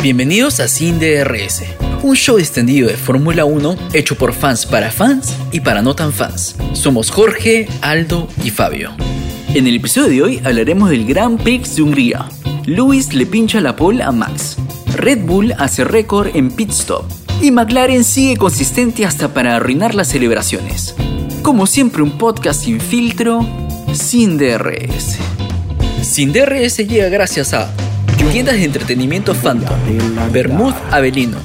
Bienvenidos a Sin DRS, un show extendido de Fórmula 1 hecho por fans para fans y para no tan fans. Somos Jorge, Aldo y Fabio. En el episodio de hoy hablaremos del Grand Prix de Hungría. Lewis le pincha la pole a Max. Red Bull hace récord en pit stop. Y McLaren sigue consistente hasta para arruinar las celebraciones. Como siempre, un podcast sin filtro, sin DRS. Sin DRS llega gracias a Tiendas de entretenimiento Phantom, Bermud Avelino,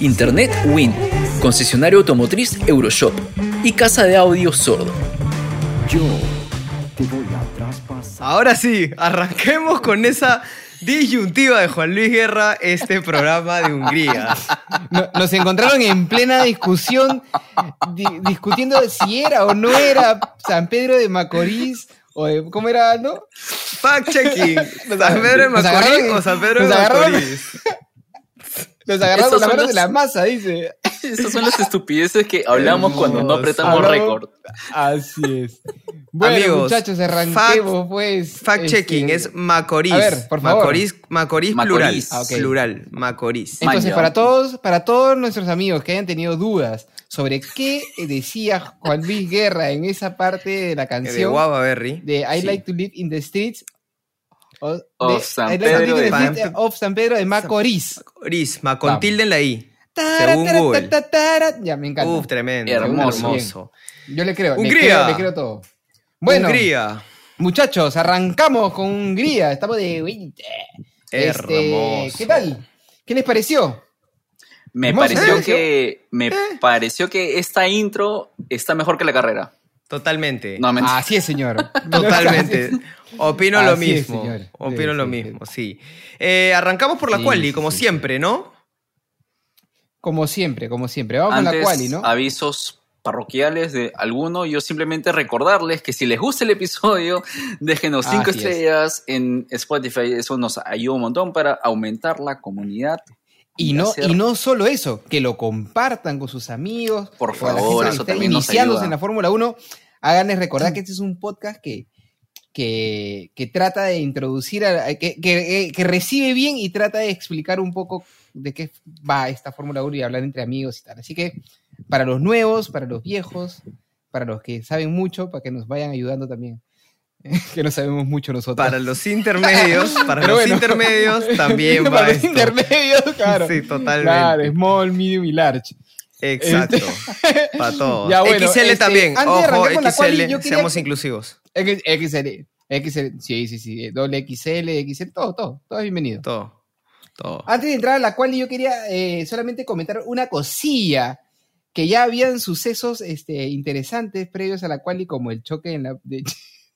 Internet Win, Concesionario Automotriz Euroshop y Casa de Audio Sordo. Ahora sí, arranquemos con esa disyuntiva de Juan Luis Guerra este programa de Hungría. No- Nos encontraron en plena discusión, di- discutiendo si era o no era San Pedro de Macorís, ¿cómo era, no? Fact checking. ¿San Pedro de Macorís o San Pedro de Macorís? Nos agarramos Estos la son mano los- de la masa, dice. Estas son las estupideces que hablamos cuando no apretamos récord. Así es. Bueno, Amigos, muchachos, arranquemos, pues. Fact este, checking es Macorís. A ver, por favor. Macorís, Macorís, plural. Macorís. Ah, ok. Plural, Macorís. Entonces, para todos, para todos nuestros amigos que hayan tenido dudas sobre qué decía Juan Luis Guerra en esa parte de la De canción, Guava Berry. de I Sí. like to live in the streets Of de- San Pedro de- of San Pedro de Macorís. Macorís, ma con Vamos. tilde en la I. Tara, Según tara, Google. ta, ta, tara. Ya, me encanta. Uf, tremendo. Hermoso. hermoso. Yo le creo, le Hungría. creo, le creo todo. Bueno, Hungría. muchachos, arrancamos con Hungría. Estamos de... Este, Hermoso. ¿Qué tal? ¿Qué les pareció? Me pareció ¿eh? que me pareció que esta intro está mejor que la carrera. Totalmente. No. Así es, señor. Totalmente. Opino lo Así mismo. señor. Opino Sí, lo sí, mismo, sí. Eh, arrancamos por la Sí, quali, como sí. siempre, ¿no? Como siempre, como siempre. Vamos con la Antes, quali, ¿no? avisos parroquiales de alguno, yo simplemente recordarles que si les gusta el episodio, déjenos cinco Así es. estrellas en Spotify, eso nos ayuda un montón para aumentar la comunidad. Y no, y no solo eso, que lo compartan con sus amigos. Por favor, que eso está también nos iniciándose ayuda. en la Fórmula 1. Háganles recordar que este es un podcast que, que, que trata de introducir, a- que, que- que recibe bien y trata de explicar un poco de qué va esta Fórmula 1 y hablar entre amigos y tal. Así que para los nuevos, para los viejos, para los que saben mucho, para que nos vayan ayudando también. que no sabemos mucho nosotros. Para los intermedios, para Pero los bueno. intermedios también va para los esto. intermedios, claro. Sí, totalmente. Claro, small, medium y large. Exacto. Para todos. Ya, bueno, XL este, también. Ojo, XL. yo Seamos inclusivos. XL, XL, sí, sí, sí, doble XL, XL, todo, todo, todo es bienvenido. Todo. Todo. Antes de entrar a la cual yo quería eh, solamente comentar una cosilla, que ya habían sucesos este, interesantes previos a la cual como el choque en la, de,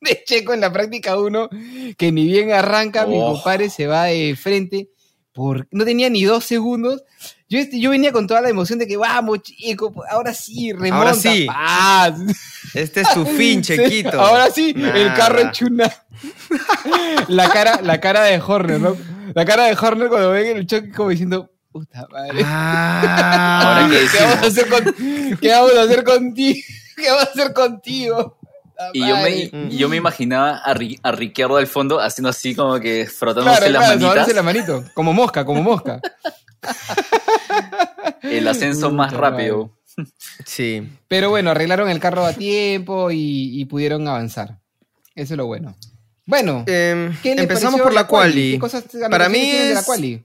de Checo en la práctica 1, que ni bien arranca, mi Oh. compadre se va de frente, por, no tenía ni dos segundos. Yo, este, yo venía con toda la emoción de que vamos, chico, ahora sí, remonta. Ahora sí. paz". Este es tu fin, chequito. Ahora sí, el carro hecho una. la, cara, la cara de Horner, ¿no? La cara de Horner cuando ven el choque, como diciendo, puta madre. Ah, Ahora ¿Qué vamos a hacer, con- ¿Qué vamos a hacer contigo? ¿Qué vamos a hacer contigo? Puta Y yo me, yo me imaginaba a, Ri- a Ricciardo al fondo haciendo así como que frotándose Claro, las claro, manitas. la manito. Como mosca, como mosca. El ascenso más rápido. Sí. Pero bueno, arreglaron el carro a tiempo y, y pudieron avanzar. Eso es lo bueno. Bueno, ¿qué les empezamos por la quali. ¿Qué cosas Para mí de la es- quali?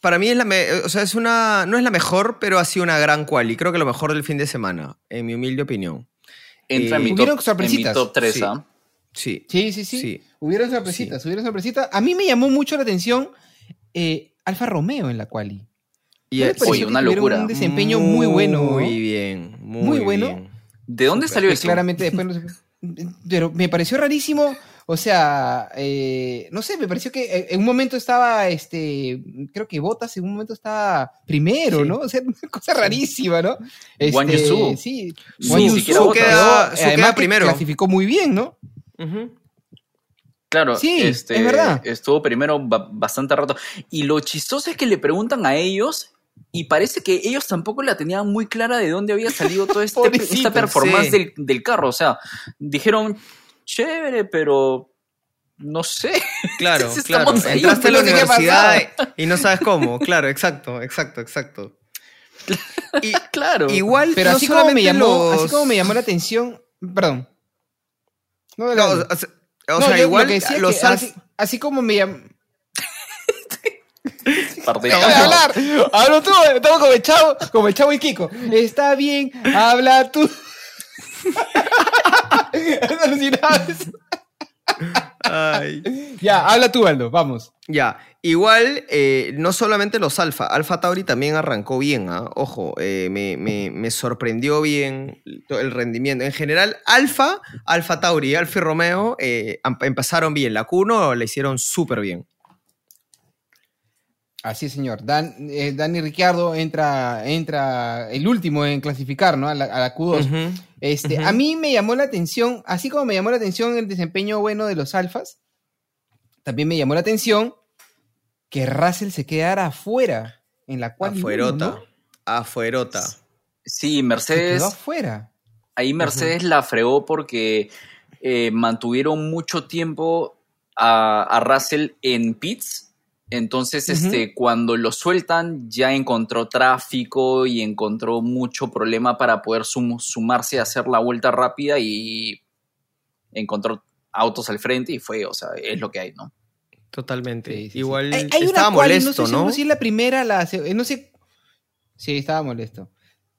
Para mí es la me- o sea, es una no es la mejor, pero ha sido una gran quali. Creo que lo mejor del fin de semana, en mi humilde opinión. Entra en mi top, en mi top 3, Sí. ¿ah? Sí. Sí, sí, sí. Sí. Hubieron sorpresitas, hubieron sorpresitas. A mí me llamó mucho la atención eh, Alfa Romeo en la quali. Y ¿No les es- pareció Oye, una locura. Un desempeño muy, bueno. ¿no? Muy bien. Muy, Muy bueno. bien. ¿De dónde salió Que esto? claramente después no se- Pero me pareció rarísimo. O sea, eh, no sé, me pareció que eh, en un momento estaba, este, creo que Botas en un momento estaba primero, Sí. ¿no? O sea, una cosa rarísima, ¿no? Este, Yusu. Sí, siquiera quedó- Bottas. Queda- Su además queda que primero. clasificó muy bien, ¿no? Claro, Sí, este, es verdad. estuvo primero ba- bastante rato. Y lo chistoso es que le preguntan a ellos y parece que ellos tampoco la tenían muy clara de dónde había salido toda este, esta performance sí. del, del carro. O sea, dijeron, chévere, pero no sé. Claro, claro. ahí, Entraste a la universidad y no sabes cómo. Claro, exacto, exacto, exacto. Y, Claro. igual, Pero no así, como me llamó, los- así como me llamó la atención. Perdón. No, No, o sea, o No, sea, yo lo igual que decía es los que así, así como me llamó. Déjame hablar. Hablo tú, estamos como el chavo, como el chavo y Kiko. Está bien, habla tú. Ay. ya, habla tú, Aldo, vamos. Ya, igual, eh, no solamente los Alfa, Alfa Tauri también arrancó bien, ¿ah? ojo, eh, me, me- me sorprendió bien el rendimiento. En general, Alfa, Alfa Tauri, Alfa y Romeo eh, am- empezaron bien, la Q1 la hicieron súper bien. Así es, señor. Dan, eh, Dani Ricciardo entra, entra el último en clasificar, ¿no? A la, a la Q2. Ujú. Este. A mí me llamó la atención, así como me llamó la atención el desempeño bueno de los alfas, también me llamó la atención que Russell se quedara afuera en la cual Afuerota, afuerota. Sí, Se Mercedes. quedó afuera. Ahí Mercedes la fregó porque eh, mantuvieron mucho tiempo a, a Russell en pits. Entonces, este, cuando lo sueltan, ya encontró tráfico y encontró mucho problema para poder sum- sumarse a hacer la vuelta rápida y encontró autos al frente y fue, o sea, es lo que hay, ¿no? Totalmente. Sí, sí, sí. Igual Hay, hay estaba una molesto, no estoy ¿no? seguro si es la primera, la eh, no sé. Sí, estaba molesto.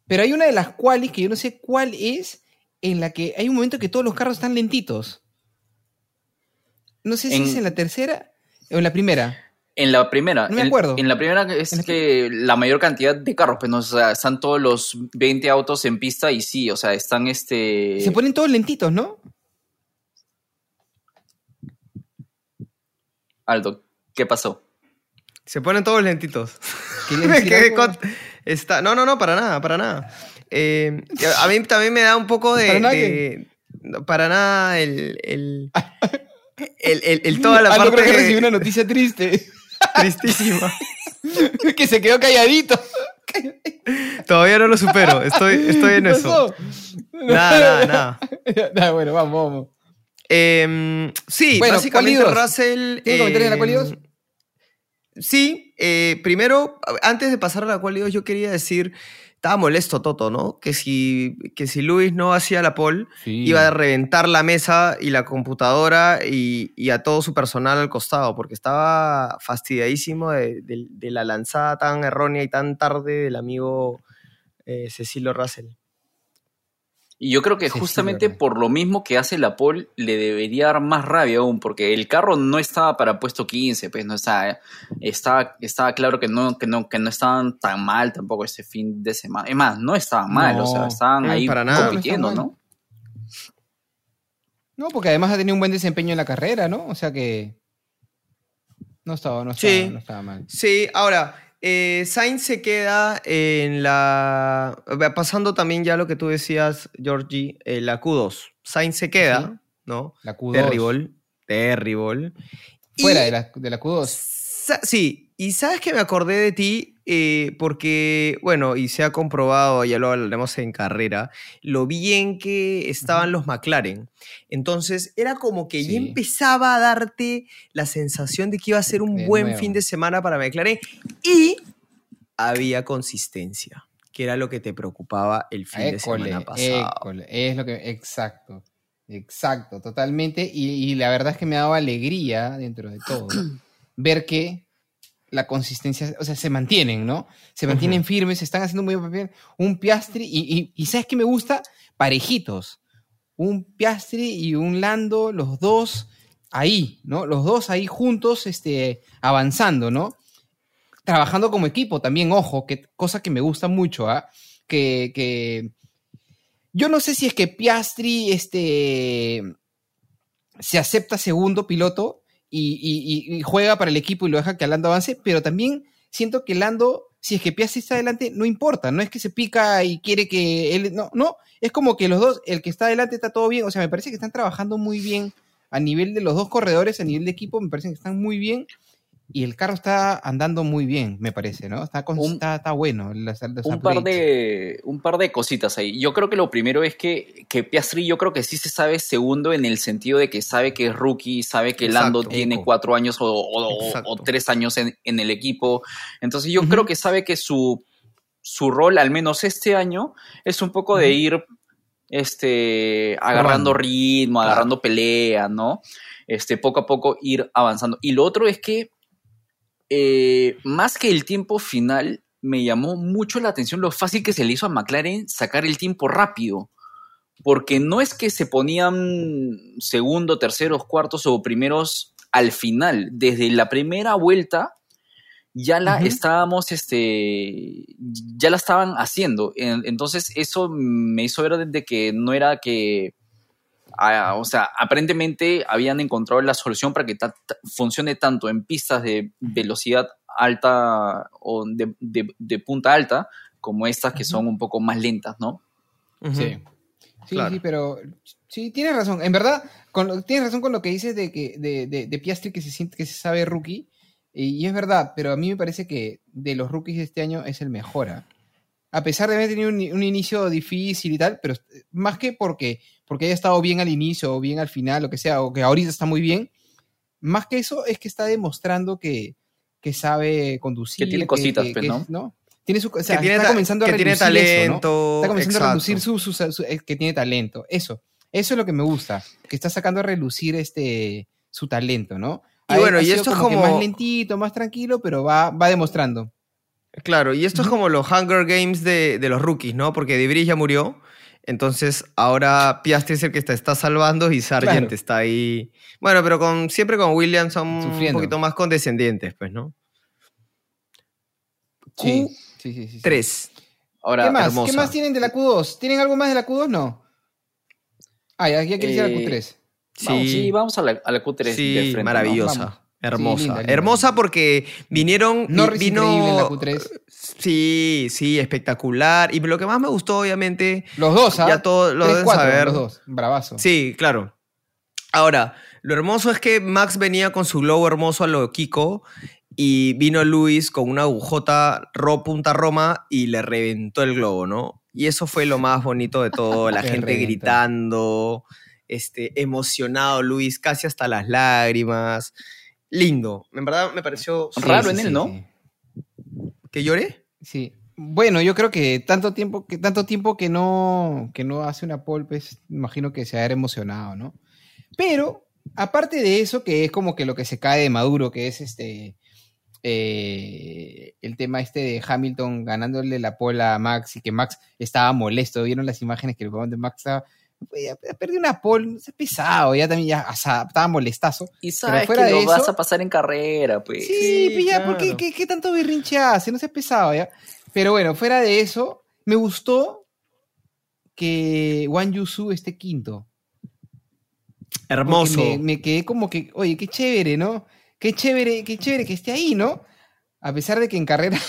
Pero hay una de las cuales que yo no sé cuál es, en la que hay un momento que todos los carros están lentitos. No sé si En- es en la tercera o en la primera. En la primera, No me en- acuerdo. En, la primera es En la que la mayor cantidad de carros, pues, ¿no? o sea, están todos los 20 autos en pista y sí, o sea, están este... Se ponen todos lentitos, ¿no? Aldo, ¿qué pasó? Se ponen todos lentitos. No, no, no, para nada, para nada. Eh, a mí también me da un poco de... ¿Para nada de- no, para nada el... el, el, el- el- toda la Ah, no parte creo que recibí una noticia triste. Tristísima. que se quedó calladito. Todavía no lo supero. Estoy, estoy en ¿Qué eso. Nada, nada, nada. Bueno, vamos, vamos. Em, sí, Bueno, básicamente. Russell. ¿Tienes comentarios de la dos? em, Sí, eh, primero, antes de pasar a la quali 2, yo quería decir, estaba molesto Toto, ¿no? Que si, que si Luis no hacía la pole, iba a reventar la mesa y la computadora y, y a todo su personal al costado, porque estaba fastidiadísimo de, de- de la lanzada tan errónea y tan tarde del amigo eh, Cecilio Russell. Y yo creo que Sí, justamente por lo mismo que hace la pole, le debería dar más rabia aún, porque el carro no estaba para puesto 15, pues no estaba, estaba, estaba claro que no, que no, que no estaban tan mal tampoco ese fin de semana. Es más, no estaban mal, o sea, estaban no, ahí para nada. compitiendo, No ¿no? No, porque además ha tenido un buen desempeño en la carrera, ¿no? O sea que. No estaba, no estaba, Sí. no estaba mal. Sí, ahora, eh, Sainz se queda en la. Pasando también ya lo que tú decías, Georgie, eh, la Q2. Sainz se queda, Sí. ¿no? La Q2. Terrible. Terrible. Fuera Y de la, de la Q2. sa- Sí, y sabes que me acordé de ti eh, porque, bueno, y se ha comprobado, ya lo hablaremos en carrera, lo bien que estaban los McLaren. Entonces, era como que Sí. ya empezaba a darte la sensación de que iba a ser un De buen nuevo. fin de semana para McLaren y había consistencia, que era lo que te preocupaba el fin de semana pasado. école, es lo que. Exacto. Exacto, totalmente. Y, y la verdad es que me daba alegría dentro de todo ver que la consistencia, o sea, se mantienen, ¿no? Se mantienen firmes, se están haciendo muy bien. Un Piastri, y, y, y ¿sabes qué me gusta? Parejitos. Un Piastri y un Lando, los dos ahí, ¿no? Los dos ahí juntos, este, avanzando, ¿no? Trabajando como equipo también, ojo, que, cosa que me gusta mucho, ¿ah? Que, que yo no sé si es que Piastri este, se acepta segundo piloto y, y- y- juega para el equipo y lo deja que Lando avance, pero también siento que Lando, si es que Piastri está adelante, no importa, no es que se pica y quiere que él, no, no, es como que los dos, el que está adelante está todo bien, o sea, me parece que están trabajando muy bien a nivel de los dos corredores, a nivel de equipo, me parece que están muy bien y el carro está andando muy bien, me parece, ¿no? Está, está, bueno. un, par de, un par de cositas ahí. Yo creo que lo primero es que, que Piastri, yo creo que sí se sabe segundo en el sentido de que sabe que es rookie, sabe que Lando tiene cuatro años o, tres años en, el equipo. Entonces yo creo que sabe que su, su rol, al menos este año, es un poco de ir este, agarrando ritmo, agarrando pelea, ¿no? Este, poco a poco ir avanzando. Y lo otro es que eh, más que el tiempo final, me llamó mucho la atención lo fácil que se le hizo a McLaren sacar el tiempo rápido. Porque no es que se ponían segundo, terceros, cuartos o primeros al final. Desde la primera vuelta ya la estábamos, este, ya la estaban haciendo. Entonces eso me hizo ver de que no era que o sea, aparentemente habían encontrado la solución para que funcione tanto en pistas de velocidad alta o de, punta alta como estas que son un poco más lentas, ¿no? Sí. Sí, sí, pero sí, tienes razón. En verdad, con, tienes razón con lo que dices de que de, de, Piastri que se siente que se sabe rookie. Y, es verdad, pero a mí me parece que de los rookies de este año es el mejor. ¿ah? A pesar de haber tenido un, un, inicio difícil y tal, pero más que porque porque haya estado bien al inicio o bien al final, lo que sea, o que ahorita está muy bien. Más que eso, es que está demostrando que, que sabe conducir. Que tiene cositas, pues, ¿no? Tiene su, o sea, que está comenzando a reducir tiene talento. Está comenzando a reducir su, su, que tiene talento. Eso. Eso es lo que me gusta. Que está sacando a relucir este, su talento, ¿no? Y bueno, y esto es como. Más lentito, más tranquilo, pero va, va demostrando. Claro, y esto es como los Hunger Games de, de los rookies, ¿no? Porque Debris ya murió entonces ahora Piastri es el que te está salvando y Sargent está ahí. Bueno, pero con, siempre con Williams son un poquito más condescendientes, pues, ¿no? Sí, sí, sí, sí, Tres. Ahora, ¿Qué más? ¿Qué más tienen de la Q2? ¿Tienen algo más de la Q2? No. Ah, ya, ya quieres ir a la Q3. Sí. Vamos, a, la, Q3. Sí, maravillosa. Hermosa. Hermosa porque vinieron. No vino, la Q3. Sí, sí, espectacular. Y lo que más me gustó, obviamente. Los dos, ¿ah? Ya todos lo deben saber. Los dos, bravazo. Sí, claro. Ahora, lo hermoso es que Max venía con su globo hermoso a lo Kiko y vino Luis con una agujota ro punta Roma y le reventó el globo, ¿no? Y eso fue lo más bonito de todo, la gente gritando, este, emocionado Luis, casi hasta las lágrimas. Lindo, en verdad me pareció raro en él, ¿no? ¿Que llore? Sí. Bueno, yo creo que tanto tiempo que, tanto tiempo que no, que no hace una pole, pues imagino que se ha emocionado, ¿no? Pero, aparte de eso, que es como que lo que se cae de Maduro, que es este eh, el tema este de Hamilton ganándole la pole a Max y que Max estaba molesto. ¿Vieron las imágenes que el de Max estaba perdió una pole, es pesado, ya también ya estaba molestazo. Y sabes que lo vas a pasar en carrera, pues. Sí, pues ya, porque ¿qué, tanto berrinche hace? No seas pesado, ya. Pero bueno, fuera de eso, me gustó que Wang Yusu esté quinto. Hermoso. Me, quedé como que, oye, qué chévere, ¿no? Qué chévere, qué chévere que esté ahí, ¿no? A pesar de que en carrera.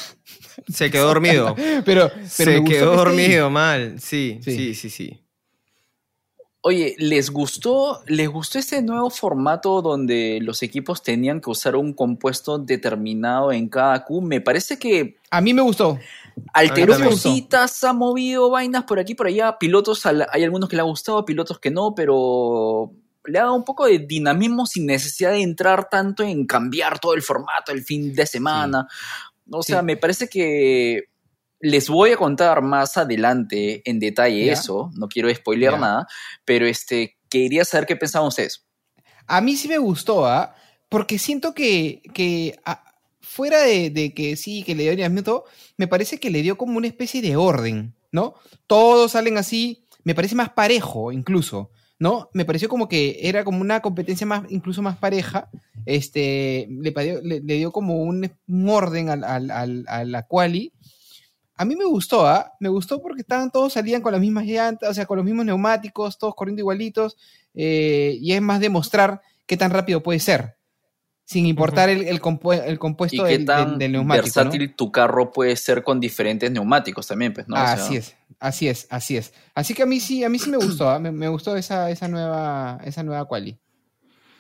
Se quedó dormido. pero, Se quedó dormido mal. Sí, sí, sí, sí. Oye, ¿les gustó, ¿les gustó este nuevo formato donde los equipos tenían que usar un compuesto determinado en cada Q? Me parece que... A mí me gustó. Alteró cositas, ha movido vainas por aquí por allá. Pilotos, hay algunos que le ha gustado, pilotos que no, pero le ha dado un poco de dinamismo sin necesidad de entrar tanto en cambiar todo el formato el fin de semana. O sea, me parece que les voy a contar más adelante en detalle eso, no quiero spoilear nada, pero este, quería saber qué pensaban ustedes. A mí sí me gustó, ¿ah? Porque siento que, que ah, fuera de, que sí, que le dio dinamismo, me parece que le dio como una especie de orden, ¿no? Todos salen así, me parece más parejo incluso, ¿no? Me pareció como que era como una competencia más, incluso más pareja, este, le, le, dio como un, orden al, al, a la quali, a mí me gustó, ¿ah? Me gustó porque estaban todos salían con las mismas llantas, o sea, con los mismos neumáticos, todos corriendo igualitos, eh, y es más demostrar qué tan rápido puede ser, sin importar el, compuesto del, tan del, neumático. versátil tu carro puede ser con diferentes neumáticos también, pues, ¿no? así es, así es, así es. Así que a mí sí, a mí sí me gustó, ¿ah? me, gustó esa, esa, nueva, esa nueva quali.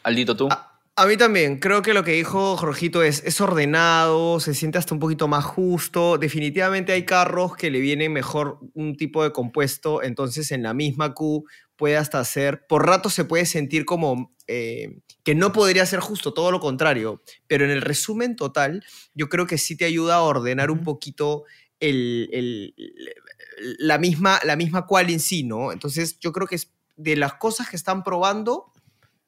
Aldito, ¿tú? A mí también, creo que lo que dijo Jorgito es, es ordenado, se siente hasta un poquito más justo. Definitivamente hay carros que le viene mejor un tipo de compuesto, entonces en la misma Q puede hasta ser, por rato se puede sentir como eh, que no podría ser justo, todo lo contrario, pero en el resumen total yo creo que sí te ayuda a ordenar un poquito el, la, misma, la misma cual en sí, ¿no? Entonces yo creo que es de las cosas que están probando,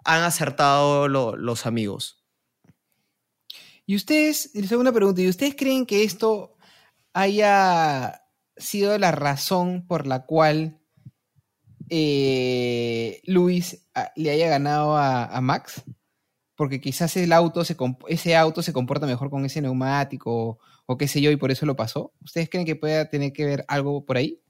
han acertado los amigos. Y ustedes, segunda pregunta, ¿y ustedes creen que esto haya sido la razón por la cual eh, Luis ah, le haya ganado a, Max? Porque quizás auto se ese auto se comporta mejor con ese neumático o qué sé yo y por eso lo pasó. ¿Ustedes creen que pueda tener que ver algo por ahí?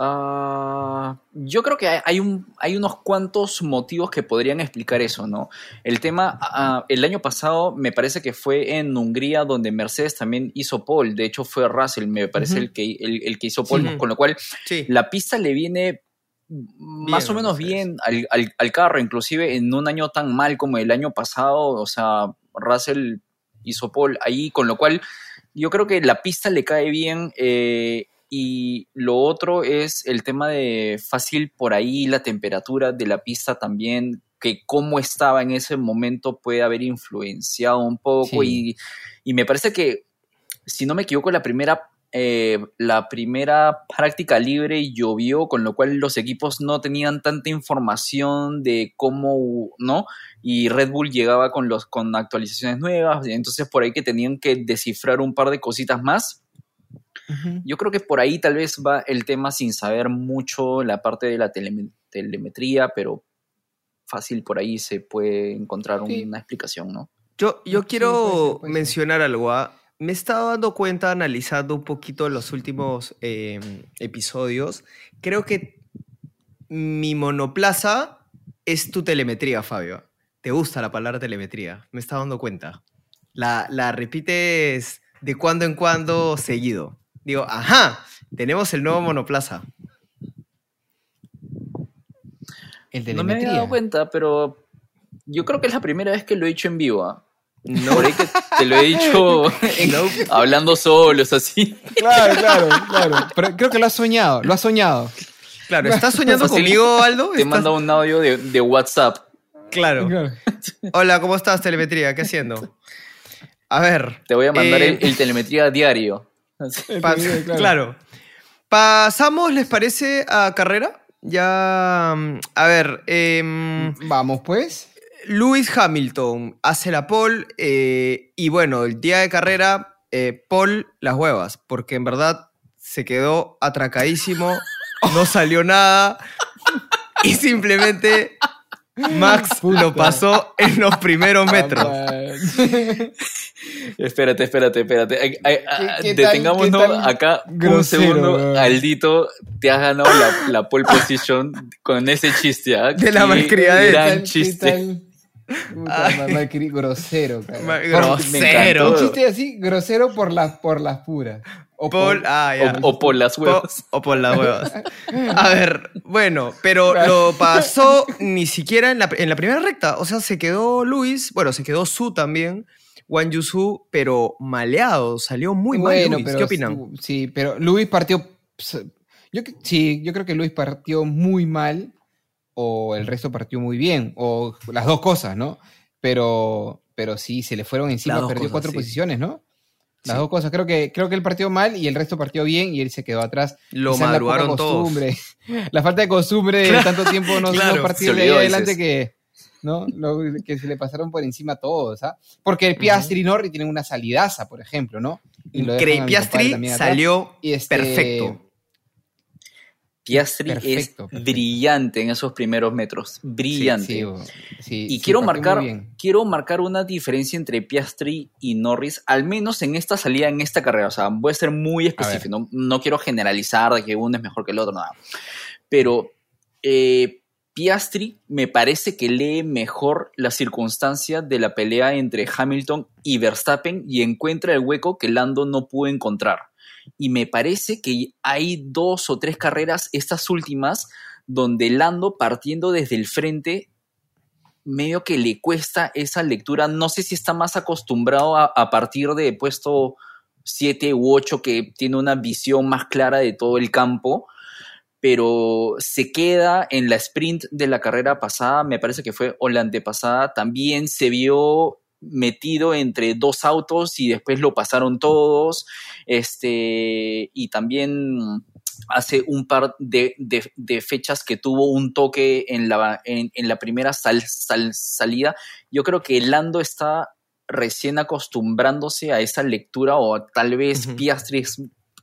Ah, yo creo que hay, un, hay unos cuantos motivos que podrían explicar eso, ¿no? El tema, ah, el año pasado me parece que fue en Hungría donde Mercedes también hizo pole, de hecho fue Russell, me parece el, que, el, que hizo pole, con lo cual la pista le viene más o menos bien al, al, carro, inclusive en un año tan mal como el año pasado, o sea, Russell hizo pole ahí, con lo cual yo creo que la pista le cae bien. Eh, y lo otro es el tema de fácil por ahí, la temperatura de la pista también, que cómo estaba en ese momento puede haber influenciado un poco. Y, me parece que, si no me equivoco, la primera, eh, la primera práctica libre llovió, con lo cual los equipos no tenían tanta información de cómo, ¿no? Y Red Bull llegaba con, los, con actualizaciones nuevas, entonces por ahí que tenían que descifrar un par de cositas más yo creo que por ahí tal vez va el tema sin saber mucho la parte de la telemetría, pero fácil por ahí se puede encontrar una explicación, ¿no? Yo, yo quiero mencionar algo. ¿ah? Me he estado dando cuenta, analizando un poquito los últimos em, episodios. Creo que mi monoplaza es tu telemetría, Fabio. ¿Te gusta la palabra telemetría? Me he estado dando cuenta. La, la repites de cuando en cuando seguido digo, ajá, tenemos el nuevo monoplaza. El de no me había dado cuenta, pero yo creo que es la primera vez que lo he dicho en vivo. ¿ah? No. Por ahí que te lo he dicho hablando solos, así. Claro, claro, claro. Pero creo que lo has soñado, lo has soñado. Claro, ¿estás soñando conmigo, Aldo? Te he mandado un audio de, WhatsApp. Claro. Hola, ¿cómo estás, telemetría? ¿Qué haciendo? A ver. Te voy a mandar el, eh, telemetría diario claro. Pasamos, ¿les parece, a carrera? Ya. Mm, a ver. Em, Vamos, pues. Lewis Hamilton hace la pole. Eh, y bueno, el día de carrera, eh, Paul las huevas. Porque en verdad se quedó atracadísimo. no salió nada. Y simplemente Max lo pasó en los primeros metros. espérate, espérate, espérate. Detengámonos acá un segundo. Aldito, te has ganado la, pole position con ese chiste. ¿ah? De la malcriadez. Gran chiste. Grosero, grosero. Un chiste así, grosero por las, por las puras. O por, ah, o, por las huevas. O, por las huevas. A ver, bueno, pero lo pasó ni siquiera en la, en la, primera recta. O sea, se quedó Luis, bueno, se quedó Su también, Wang Yusu, pero maleado, salió muy bueno, mal Luis. ¿Qué opinan? Sí, pero Luis partió. Yo, sí, yo creo que Luis partió muy mal, o el resto partió muy bien, o las dos cosas, ¿no? Pero, pero sí, se le fueron encima, perdió cuatro posiciones, ¿no? Las dos cosas. Creo que, creo que él partió mal y el resto partió bien y él se quedó atrás. Lo madrugaron todos. La falta de costumbre de tanto tiempo no, claro, partir de ahí adelante que, ¿no? que se le pasaron por encima a todos. ¿ah? Porque Piastri y Norri tienen una salidaza, por ejemplo, ¿no? Y Piastri salió este, perfecto. Piastri es brillante en esos primeros metros, brillante. y quiero marcar, quiero marcar una diferencia entre Piastri y Norris, al menos en esta salida, en esta carrera. O sea, voy a ser muy específico, no, quiero generalizar de que uno es mejor que el otro, nada. Pero eh, Piastri me parece que lee mejor la circunstancia de la pelea entre Hamilton y Verstappen y encuentra el hueco que Lando no pudo encontrar y me parece que hay dos o tres carreras, estas últimas, donde Lando partiendo desde el frente medio que le cuesta esa lectura. No sé si está más acostumbrado a, partir de puesto 7 u 8 que tiene una visión más clara de todo el campo, pero se queda en la sprint de la carrera pasada, me parece que fue o la antepasada, también se vio metido entre dos autos y después lo pasaron todos, este, y también hace un par de, fechas que tuvo un toque en la, en, la primera salida. Yo creo que Lando está recién acostumbrándose a esa lectura o tal vez Piastri es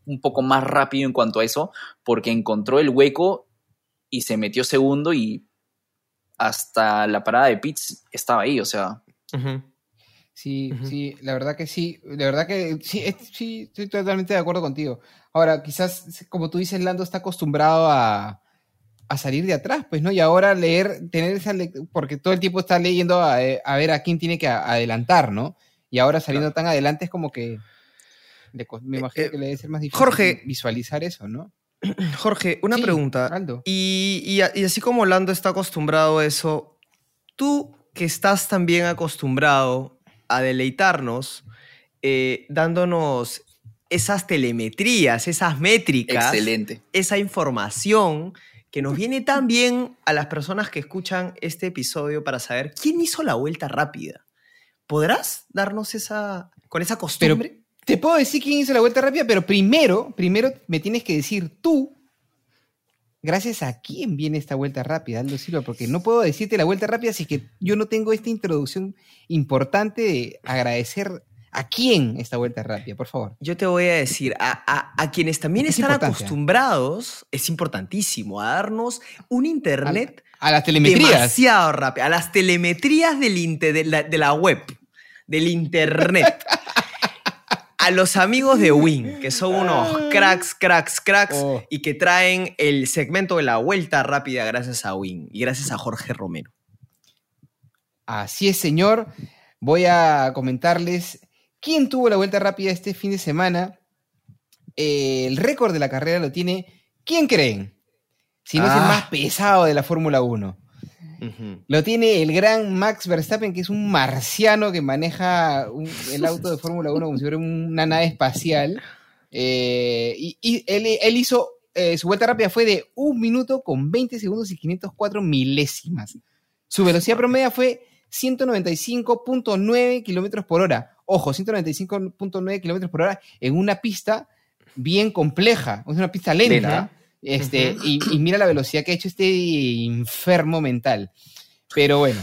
un poco más rápido en cuanto a eso porque encontró el hueco y se metió segundo y hasta la parada de pits estaba ahí, o sea. Sí, sí, la verdad que sí, la verdad que sí, sí, estoy totalmente de acuerdo contigo. Ahora, quizás, como tú dices, Lando está acostumbrado a, salir de atrás, pues, ¿no? Y ahora leer, tener esa lectura, porque todo el tiempo está leyendo eh, a, ver a quién tiene que adelantar, ¿no? Y ahora saliendo tan adelante es como que, me eh, imagino eh, que le debe ser más difícil Jorge, visualizar eso, ¿no? Jorge, una pregunta. Y, y, y así como Lando está acostumbrado a eso, tú que estás también acostumbrado a deleitarnos eh, dándonos esas telemetrías, esas métricas, Excelente. esa información que nos viene tan bien a las personas que escuchan este episodio para saber quién hizo la vuelta rápida. ¿Podrás darnos esa, con esa costumbre? te puedo decir quién hizo la vuelta rápida, pero primero, primero me tienes que decir tú gracias a quién viene esta vuelta rápida, Aldo Silva, porque no puedo decirte la vuelta rápida si que yo no tengo esta introducción importante de agradecer a quién esta vuelta rápida, por favor. Yo te voy a decir, a, quienes también están acostumbrados, es importantísimo, a darnos un internet a, las telemetrías. demasiado rápido, a las telemetrías del de la web, del internet. a los amigos de Win, que son unos cracks, cracks, cracks, oh. y que traen el segmento de la vuelta rápida gracias a Win y gracias a Jorge Romero. Así es, señor. Voy a comentarles quién tuvo la vuelta rápida este fin de semana. el récord de la carrera lo tiene, ¿quién creen? Si no es el ah. más pesado de la Fórmula 1. Lo tiene el gran Max Verstappen, que es un marciano que maneja el auto de Fórmula 1 como si fuera una nave espacial. Eh, y, él, hizo, eh, su vuelta rápida fue de 1 minuto con 20 segundos y 504 milésimas. Su velocidad promedia fue 195.9 kilómetros por hora. Ojo, 195.9 kilómetros por hora en una pista bien compleja, es una pista lenta. Este, y, mira la velocidad que ha hecho este enfermo mental. Pero bueno,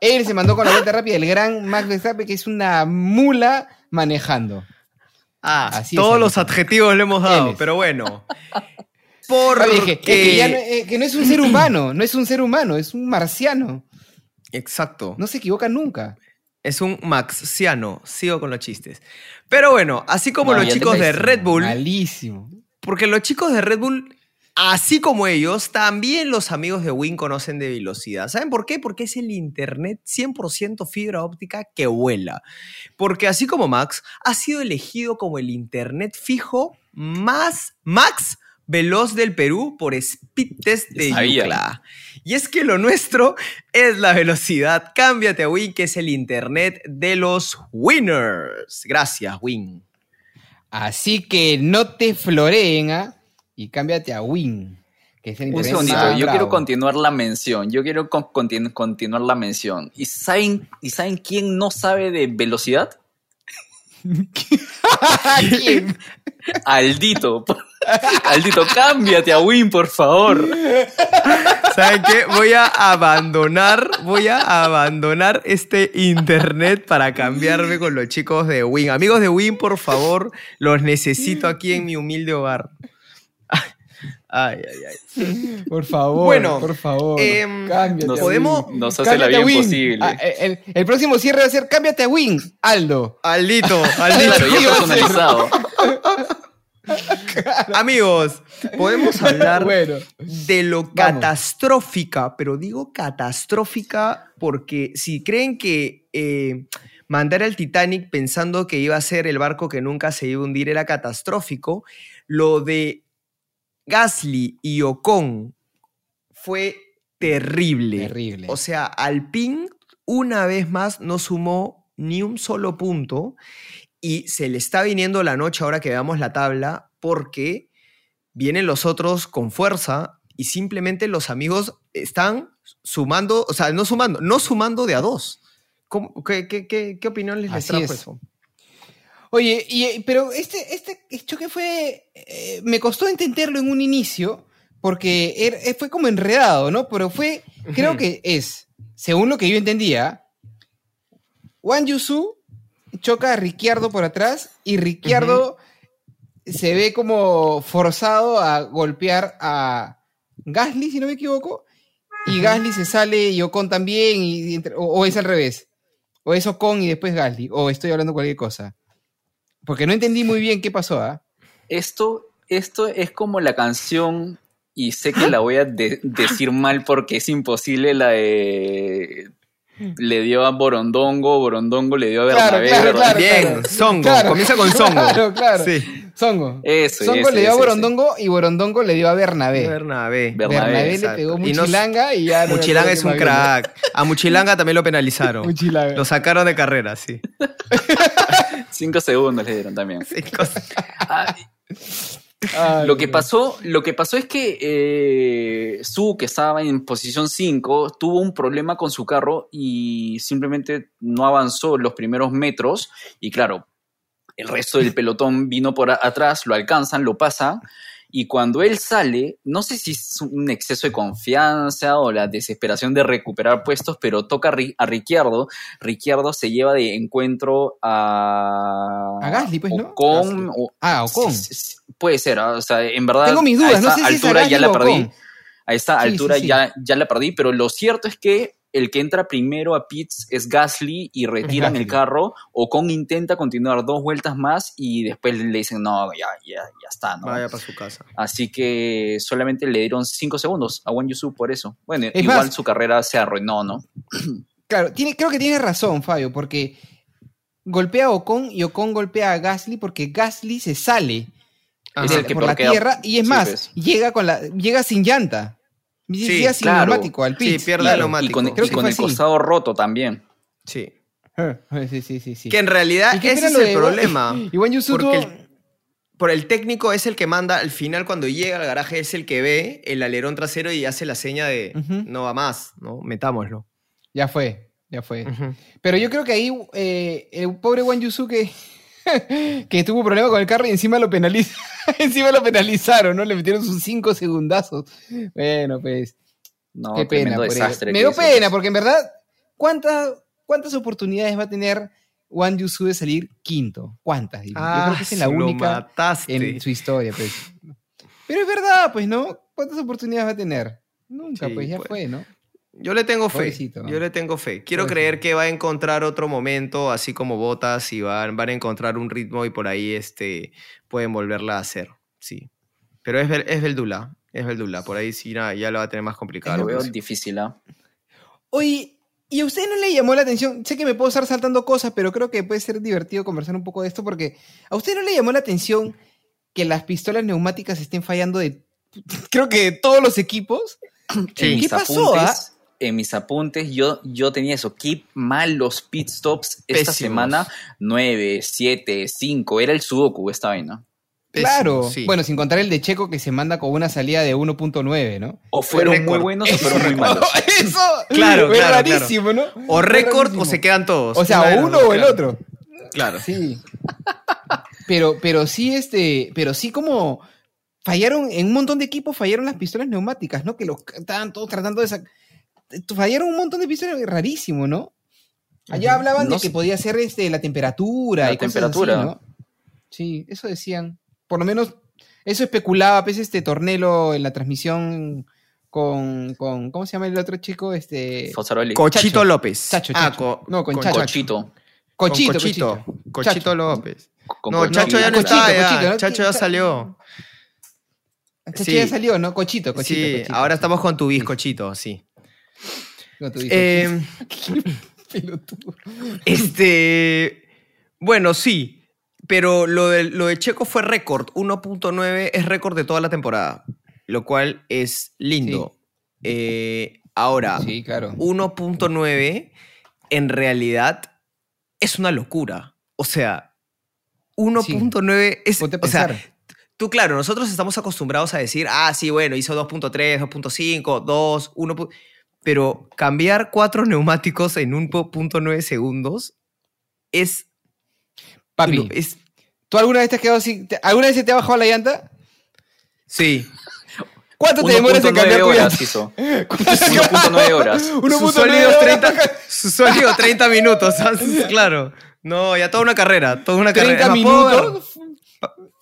él se mandó con la vuelta rápida el gran Max Verstappen, que es una mula manejando. Ah, Así todos los adjetivos le hemos dado, pero bueno. Porque... Eh, que, no, es un ser humano, no es un ser humano, es un marciano. Exacto. No se equivoca nunca. Es un maxiano. Sigo con los chistes. Pero bueno, así como los chicos de Red Bull. Malísimo. Porque los chicos de Red Bull Así como ellos, también los amigos de Win conocen de velocidad. ¿Saben por qué? Porque es el Internet 100% fibra óptica que vuela. Porque así como Max, ha sido elegido como el Internet fijo más Max veloz del Perú por Speed Test de Yucla. Y es que lo nuestro es la velocidad. Cámbiate a Win, que es el Internet de los winners. Gracias, Win. Así que no te floreen, ¿ah? Y cámbiate a Win. Que es el Un segundito, yo quiero continuar la mención. Yo quiero continuar la mención. ¿Y saben, ¿Y saben quién no sabe de velocidad? ¿Quién? Aldito. Aldito, cámbiate a Win, por favor. ¿Saben qué? Voy a abandonar, voy a abandonar este internet para cambiarme con los chicos de Win. Amigos de Win, por favor, los necesito aquí en mi humilde hogar. Ay, ay, ay. Por favor, bueno, por favor. Em, cámbiate podemos. Nos hace la vida imposible. Ah, el, próximo cierre va a ser cámbiate a Wing, Aldo. Aldito, Aldito. claro, ya personalizado. Amigos, podemos hablar de lo catastrófica, pero digo catastrófica porque si creen que eh, mandar al Titanic pensando que iba a ser el barco que nunca se iba a hundir era catastrófico, lo de Gasly y Ocon fue terrible. Terrible. O sea, Alpine una vez más no sumó ni un solo punto y se le está viniendo la noche ahora que veamos la tabla porque vienen los otros con fuerza y simplemente los amigos están sumando, o sea, no sumando, no sumando de a dos. qué, qué, opinión les, trajo eso? Oye, y, pero este, este choque fue, eh, me costó entenderlo en un inicio, porque er, fue como enredado, ¿no? Pero fue, creo que es, según lo que yo entendía, Wang Yusu choca a Ricciardo por atrás y Ricciardo se ve como forzado a golpear a Gasly, si no me equivoco, y Gasly se sale y Ocon también, y, o, es al revés, o es Ocon y después Gasly, o estoy hablando cualquier cosa. Porque no entendí muy bien qué pasó, ¿ah? Esto, esto es como la canción, y sé que la voy a decir mal porque es imposible, la de le dio a Borondongo, Borondongo le dio a Bernabé. Claro, claro, Bien, Songo, comienza con Songo. Claro, claro. Sí. Songo. Eso, Songo le dio a Borondongo y Borondongo le dio a Bernabé. Bernabé. Bernabé, le pegó Muchilanga y, ya... Muchilanga es un crack. A Muchilanga también lo penalizaron. Muchilanga. Lo sacaron de carrera, sí. Cinco segundos le dieron también. Cinco lo, que pasó, lo que pasó es que eh, Su, que estaba en posición 5, tuvo un problema con su carro y simplemente no avanzó los primeros metros. Y claro, el resto del pelotón vino por atrás, lo alcanzan, lo pasan y cuando él sale, no sé si es un exceso de confianza o la desesperación de recuperar puestos, pero toca a, Ricciardo. Ricciardo se lleva de encuentro a. A Gasly, pues, ¿no? Con, ah, Ocon. puede ser, ¿ah? o sea, en verdad. Tengo mis dudas, a esta altura ya la perdí. A esta altura Ya, ya la perdí, pero lo cierto es que el que entra primero a pits es Gasly y retiran el carro. o con intenta continuar dos vueltas más y después le dicen, no, ya, ya, ya está, ¿no? Vaya para su casa. Así que solamente le dieron cinco segundos a Wan Yusu por eso. Bueno, igual su carrera se arruinó, ¿no? claro, tiene, creo que tiene razón, Fabio, porque golpea a Ocon y Ocon golpea a Gasly porque Gasly se sale por la tierra y es más, pues. llega, con la, llega sin llanta. Sí, sin neumático al Sí, pierde el neumático. Y con, el costado roto también. Sí. Ah, sí, sí, sí, Que en realidad ese es el problema. porque el, por el técnico es el que manda al final cuando llega al garaje es el que ve el alerón trasero y hace la seña de no va más, ¿no? Metámoslo. Ya fue, ya fue. Pero yo creo que ahí eh, el pobre Juan Yusu que tuvo problema con el carro y encima lo penaliza, encima lo penalizaron, ¿no? Le metieron sus cinco segundazos. Bueno, pues. No, qué pena. Me dio pena, porque en verdad, ¿cuántas, ¿cuántas oportunidades va a tener Juan Yusu de salir quinto? ¿Cuántas? Yo creo que es la única en su historia, pues. Pero es verdad, pues, ¿no? ¿Cuántas oportunidades va a tener? Nunca, pues ya pues. fue, ¿no? Yo le tengo fe. Yo le tengo fe. Quiero creer que va a encontrar otro momento, así como Botas, y van, van a encontrar un ritmo y por ahí este, pueden volverla a hacer. Sí. Pero es, es Beldula. Es Beldula. Por ahí sí ya lo va a tener más complicado. Lo veo difícil, ¿ah? Oye, ¿y a usted no le llamó la atención? Sé que me puedo estar saltando cosas, pero creo que puede ser divertido conversar un poco de esto porque ¿a usted no le llamó la atención que las pistolas neumáticas estén fallando de creo que de todos los equipos? ¿Qué pasó? Ah? En mis apuntes, yo, yo tenía eso, keep mal los pit stops esta semana, 9, 7, 5, era el sudoku esta vaina. Claro, bueno, sin contar el de Checo que se manda con una salida de 1.9, ¿no? O fueron muy buenos o fueron muy malos. Eso, claro, es rarísimo, ¿no? O récord o se quedan todos. O sea, uno o el otro. Claro. Sí. Pero, pero sí, este, pero sí como fallaron, en un montón de equipos fallaron las pistolas neumáticas, ¿no? Que los estaban todos tratando de sacar fallaron un montón de episodios rarísimo, ¿no? Allá hablaban de que podía ser este, la temperatura la y temperatura. Cosas así, ¿no? Sí, eso decían. Por lo menos eso especulaba, pues, este Tornelo en la transmisión con, con ¿cómo se llama el otro chico? Este Cochito López. Chacho, ah, Chacho. no, con, Chacho. Cochito. Cochito, Cochito. Cochito, López. no, Chacho ya no está, ya. Chacho ya salió. Chacho ya salió, ¿no? Cochito, Cochito. Sí, ahora estamos con tu bizcochito, sí. Eh, este. Bueno, sí. Pero lo de, lo de Checo fue récord. 1.9 es récord de toda la temporada. Lo cual es lindo. Eh, Ahora, sí, claro. 1.9 en realidad es una locura. O sea, 1.9 es... O sea, tú, claro, nosotros estamos acostumbrados a decir, ah, sí, bueno, hizo 2.3, 2.5, 2, 1. Pero cambiar cuatro neumáticos en 1.9 segundos es. Papi, es, ¿tú alguna vez te has quedado así? ¿Alguna vez se te ha bajado la llanta? Sí. ¿Cuánto te demoras en cambiar horas hizo? 1.9 horas. Sus sólidos 30, sólido 30 minutos, claro. No, ya toda una carrera, toda una 30 carrera. minutos?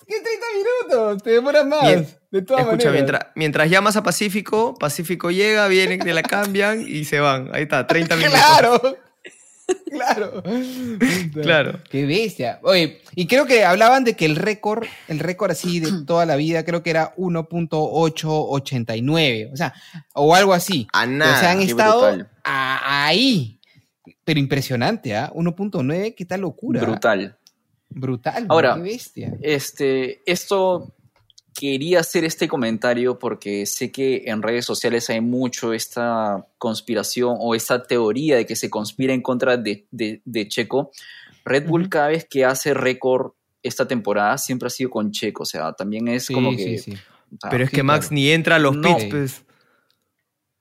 ¿Qué 30 minutos? Te demoras más. De todas escucha, Mientras, mientras llamas a Pacífico, Pacífico llega, viene, te la cambian y se van. Ahí está, 30 minutos. ¡Claro! claro. claro. Qué bestia. Oye, y creo que hablaban de que el récord, el récord así de toda la vida, creo que era 1.889. O sea, o algo así. A nada. O sea, han estado ahí. Pero impresionante, ¿ah? 1.9, qué tal locura. Brutal. Brutal. Ahora, qué bestia. Este, esto quería hacer este comentario porque sé que en redes sociales hay mucho esta conspiración o esta teoría de que se conspira en contra de, Checo. Red Bull cada vez que hace récord esta temporada siempre ha sido con Checo, o sea, también es como que... Pero es que Max ni entra a los pits, pues.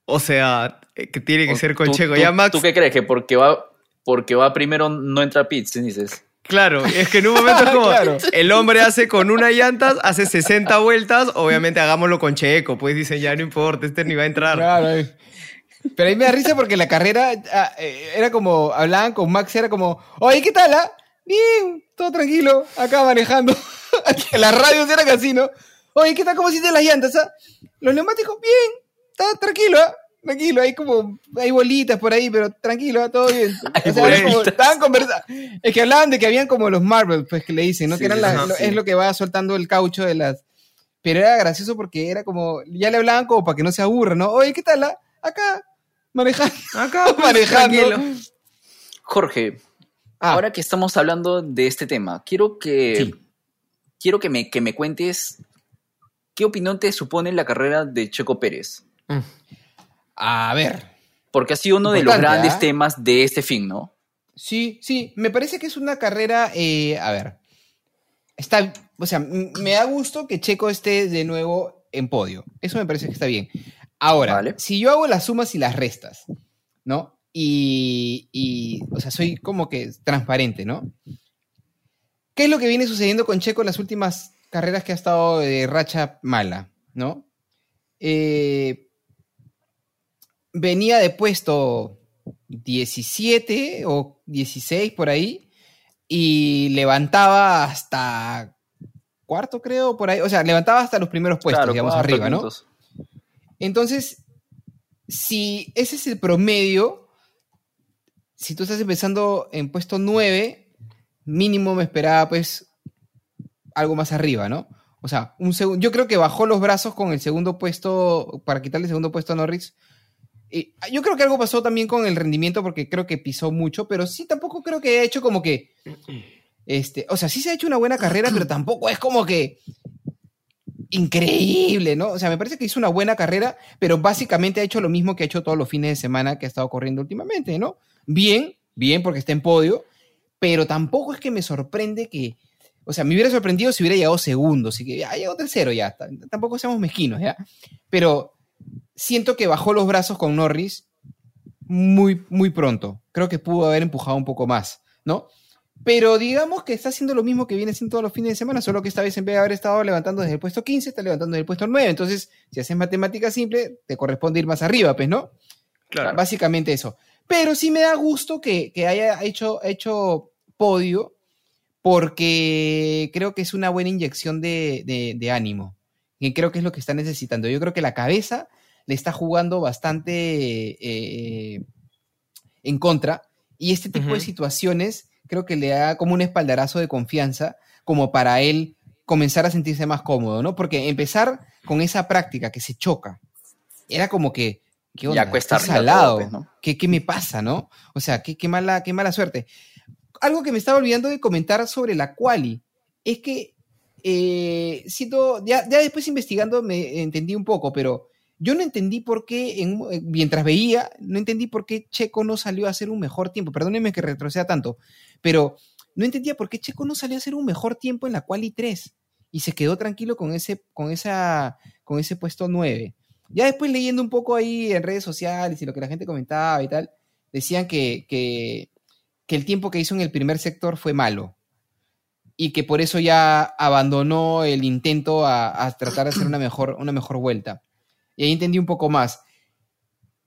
O sea, eh, que tiene que ser con Checo. ya Max... ¿Tú qué crees? ¿Que porque va, porque va primero no entra a pits, dices? Claro, es que en un momento es como el hombre hace con una llanta, hace 60 vueltas, obviamente hagámoslo con Checo, pues dicen ya no importa, este ni va a entrar. Claro. Pero ahí me da risa porque la carrera ah, eh, era como, hablaban con Max, era como, oye, ¿qué tal? Ah? Bien, todo tranquilo, acá manejando. Las radios eran así, ¿no? Oye, ¿qué tal? ¿Cómo sienten las llantas? Ah? Los neumáticos, bien, está tranquilo, ¿ah? Tranquilo, hay como, hay bolitas por ahí, pero tranquilo, todo bien. estaban conversando. Es que hablaban de que habían como los marbles, pues que le dicen, ¿no? que eran es lo que va soltando el caucho de las. Pero era gracioso porque era como, ya le hablaban como para que no se aburra, ¿no? Oye, ¿qué tal? Ah? Acá, manejando. Acá, pues, manejando. Jorge, ah. ahora que estamos hablando de este tema, quiero que. Quiero que me, que me cuentes qué opinión te supone la carrera de Checo Pérez. Mm. A ver. Porque ha sido uno de los grandes ¿ah? temas de este fin, ¿no? Sí, sí. Me parece que es una carrera. Eh, a ver. Está. O sea, me da gusto que Checo esté de nuevo en podio. Eso me parece que está bien. Ahora, si yo hago las sumas y las restas, ¿no? Y, y, o sea, soy como que transparente, ¿no? ¿Qué es lo que viene sucediendo con Checo en las últimas carreras que ha estado de racha mala, ¿no? Eh, venía de puesto 17 o 16 por ahí y levantaba hasta cuarto, creo, por ahí. O sea, levantaba hasta los primeros puestos, digamos, arriba, ¿no? Entonces, si ese es el promedio, si tú estás empezando en puesto 9, mínimo me esperaba, pues, algo más arriba, ¿no? O sea, un segundo. Yo creo que bajó los brazos con el segundo puesto, para quitarle el segundo puesto a Norris, yo creo que algo pasó también con el rendimiento porque creo que pisó mucho, pero sí tampoco creo que haya hecho como que. Este, o sea, sí se ha hecho una buena carrera, pero tampoco es como que increíble, ¿no? O sea, me parece que hizo una buena carrera, pero básicamente ha hecho lo mismo que ha hecho todos los fines de semana que ha estado corriendo últimamente, ¿no? Bien, bien porque está en podio, pero tampoco es que me sorprende que, o sea, me hubiera sorprendido si hubiera llegado segundo, así que ya llegó tercero ya, tampoco seamos mezquinos, ¿ya? Pero siento que bajó los brazos con Norris muy, muy pronto. Creo que pudo haber empujado un poco más, ¿no? Pero digamos que está haciendo lo mismo que viene haciendo todos los fines de semana, solo que esta vez en vez de haber estado levantando desde el puesto 15, está levantando desde el puesto 9. Entonces, si haces matemática simple, te corresponde ir más arriba, pues, ¿no? Claro. Básicamente eso. Pero sí me da gusto que, haya hecho, hecho podio, porque creo que es una buena inyección de, de ánimo. Y creo que es lo que está necesitando. Yo creo que la cabeza le está jugando bastante eh, en contra. Y este tipo de situaciones creo que le da como un espaldarazo de confianza como para él comenzar a sentirse más cómodo, ¿no? Porque empezar con esa práctica que se choca, era como que, ¿qué onda? Ya cuesta salado, pues, ¿no? ¿Qué, ¿Qué, me pasa, no? O sea, qué, qué, mala, qué mala suerte. Algo que me estaba olvidando de comentar sobre la quali es que, eh, siento, ya, ya después investigando me entendí un poco, pero yo no entendí por qué, mientras veía, no entendí por qué Checo no salió a hacer un mejor tiempo. Perdónenme que retroceda tanto, pero no entendía por qué Checo no salió a hacer un mejor tiempo en la quali 3 y se quedó tranquilo con ese, con esa, con ese puesto 9. Ya después leyendo un poco ahí en redes sociales y lo que la gente comentaba y tal, decían que, que, el tiempo que hizo en el primer sector fue malo y que por eso ya abandonó el intento a, tratar de hacer una mejor, una mejor vuelta. Y ahí entendí un poco más.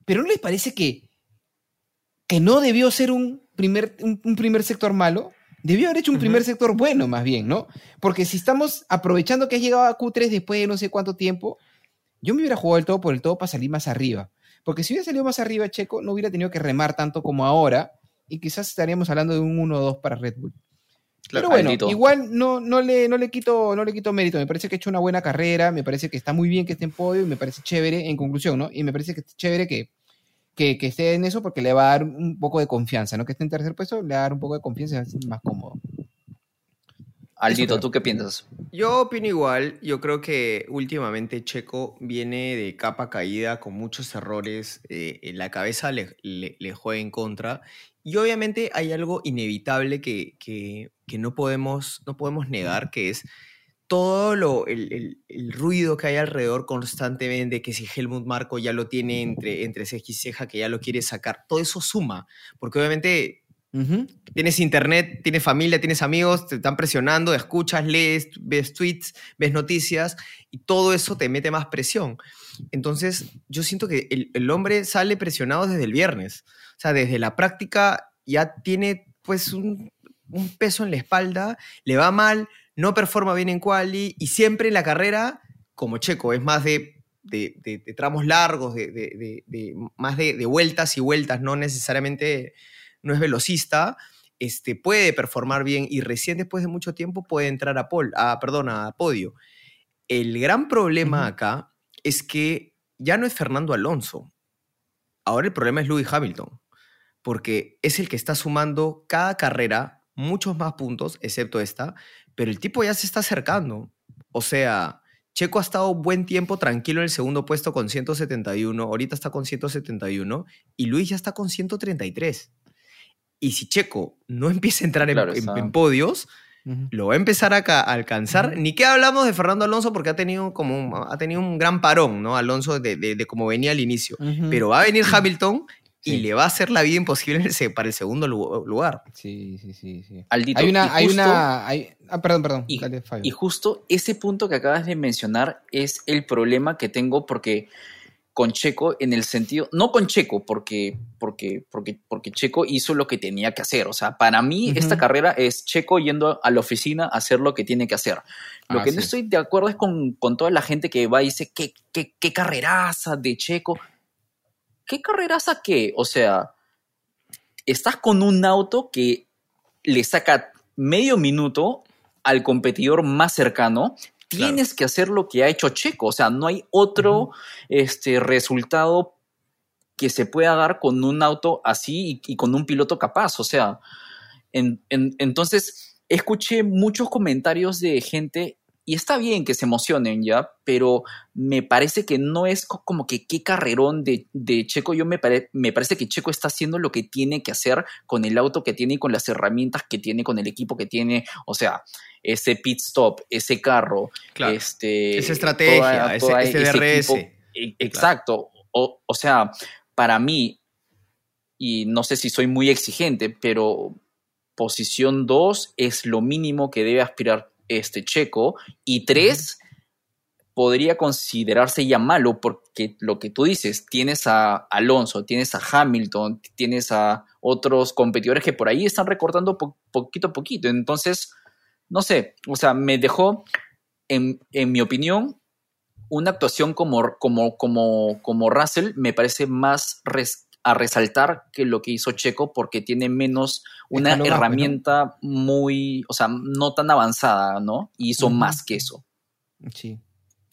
Pero ¿no les parece que, que no debió ser un primer, un primer sector malo? Debió haber hecho un primer sector bueno, más bien, ¿no? Porque si estamos aprovechando que has llegado a Q3 después de no sé cuánto tiempo, yo me hubiera jugado el todo por el todo para salir más arriba. Porque si hubiera salido más arriba Checo, no hubiera tenido que remar tanto como ahora y quizás estaríamos hablando de un 1-2 para Red Bull. Pero bueno, igual no, no, le, no, le quito, no le quito mérito. Me parece que ha hecho una buena carrera, me parece que está muy bien que esté en podio y me parece chévere en conclusión, ¿no? Y me parece que es chévere que, que, esté en eso porque le va a dar un poco de confianza, ¿no? Que esté en tercer puesto, le va a dar un poco de confianza y va a ser más cómodo. Aldito, ¿tú qué piensas? Yo opino igual. Yo creo que últimamente Checo viene de capa caída con muchos errores. Eh, en la cabeza le, le, juega en contra. Y obviamente hay algo inevitable que, que, que no, podemos, no podemos negar, que es todo lo, el, ruido que hay alrededor constantemente, que si Helmut Marco ya lo tiene entre, entre ceja y ceja, que ya lo quiere sacar, todo eso suma, porque obviamente tienes internet, tienes familia, tienes amigos, te están presionando, escuchas, lees, ves tweets, ves noticias, y todo eso te mete más presión. Entonces, yo siento que el, el hombre sale presionado desde el viernes, o sea, desde la práctica ya tiene pues un, un peso en la espalda, le va mal, no performa bien en quali y siempre en la carrera, como Checo, es más de, de, tramos largos, de, más de, vueltas y vueltas, no necesariamente, no es velocista, este, puede performar bien y recién después de mucho tiempo puede entrar a, pol, a, perdón, a podio. El gran problema acá es que ya no es Fernando Alonso. Ahora el problema es Lewis Hamilton, porque es el que está sumando cada carrera muchos más puntos, excepto esta, pero el tipo ya se está acercando. O sea, Checo ha estado buen tiempo tranquilo en el segundo puesto con 171, ahorita está con 171 y Luis ya está con 133. Y si Checo no empieza a entrar en, podios, lo va a empezar a, alcanzar. Ni que hablamos de Fernando Alonso porque ha tenido, como un, ha tenido un gran parón, ¿no? Alonso de, de, cómo venía al inicio. Pero va a venir Hamilton y le va a hacer la vida imposible para el segundo lugar. Sí, sí, sí. sí. hay una, hay una, ah, perdón, perdón. Y, y, justo ese punto que acabas de mencionar es el problema que tengo porque con Checo en el sentido, no con Checo, porque, porque, porque, porque Checo hizo lo que tenía que hacer. O sea, para mí esta carrera es Checo yendo a la oficina a hacer lo que tiene que hacer. Lo que no estoy de acuerdo es con, con, toda la gente que va y dice, qué, qué, qué carreraza de Checo. ¿Qué carreras qué? O sea, estás con un auto que le saca medio minuto al competidor más cercano, tienes que hacer lo que ha hecho Checo. O sea, no hay otro este, resultado que se pueda dar con un auto así y, con un piloto capaz. O sea, entonces escuché muchos comentarios de gente y está bien que se emocionen ya, pero me parece que no es como que qué carrerón de, Checo. Yo me, me parece que Checo está haciendo lo que tiene que hacer con el auto que tiene y con las herramientas que tiene, con el equipo que tiene. O sea, ese pit stop, ese carro, este, esa estrategia, ese, DRS. E, exacto. O, o sea, para mí, y no sé si soy muy exigente, pero posición 2 es lo mínimo que debe aspirar este, Checo, y tres, podría considerarse ya malo porque lo que tú dices, tienes a Alonso, tienes a Hamilton, tienes a otros competidores que por ahí están recortando poquito a poquito. Entonces, no sé, o sea, me dejó, en, mi opinión, una actuación como, como, como, como Russell me parece más a resaltar que lo que hizo Checo porque tiene menos una herramienta muy, o sea, no tan avanzada, ¿no? Y hizo más que eso. Sí.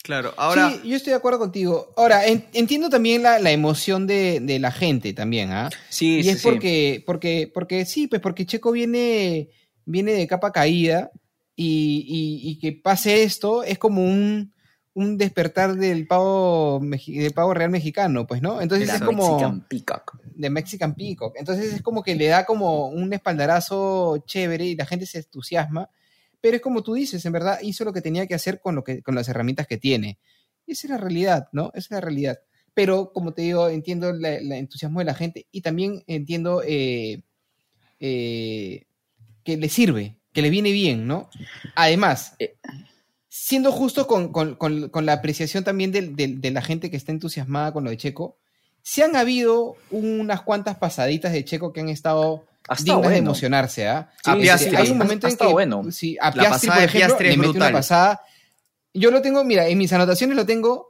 Claro, ahora... Sí, yo estoy de acuerdo contigo. Ahora, entiendo también la, emoción de, la gente también, ¿ah? Sí, y es porque, porque, porque sí, pues porque Checo viene, viene de capa caída y, y, que pase esto es como un, un despertar del pavo, del pavo real mexicano, pues, ¿no? Entonces es como... Mexican Peacock. De Mexican Peacock. Entonces es como que le da como un espaldarazo chévere y la gente se entusiasma. Pero es como tú dices, en verdad hizo lo que tenía que hacer con, lo que, con las herramientas que tiene. Y esa es la realidad, ¿no? Esa es la realidad. Pero, como te digo, entiendo el entusiasmo de la gente y también entiendo eh, eh, que le sirve, que le viene bien, ¿no? Además, eh, siendo justo con, la apreciación también de, la gente que está entusiasmada con lo de Checo, se han habido unas cuantas pasaditas de Checo que han estado dignas de emocionarse. ¿ah? hay un momento en que bueno. sí, a Piastri, por ejemplo, le mete una pasada. Yo lo tengo, mira, en mis anotaciones lo tengo.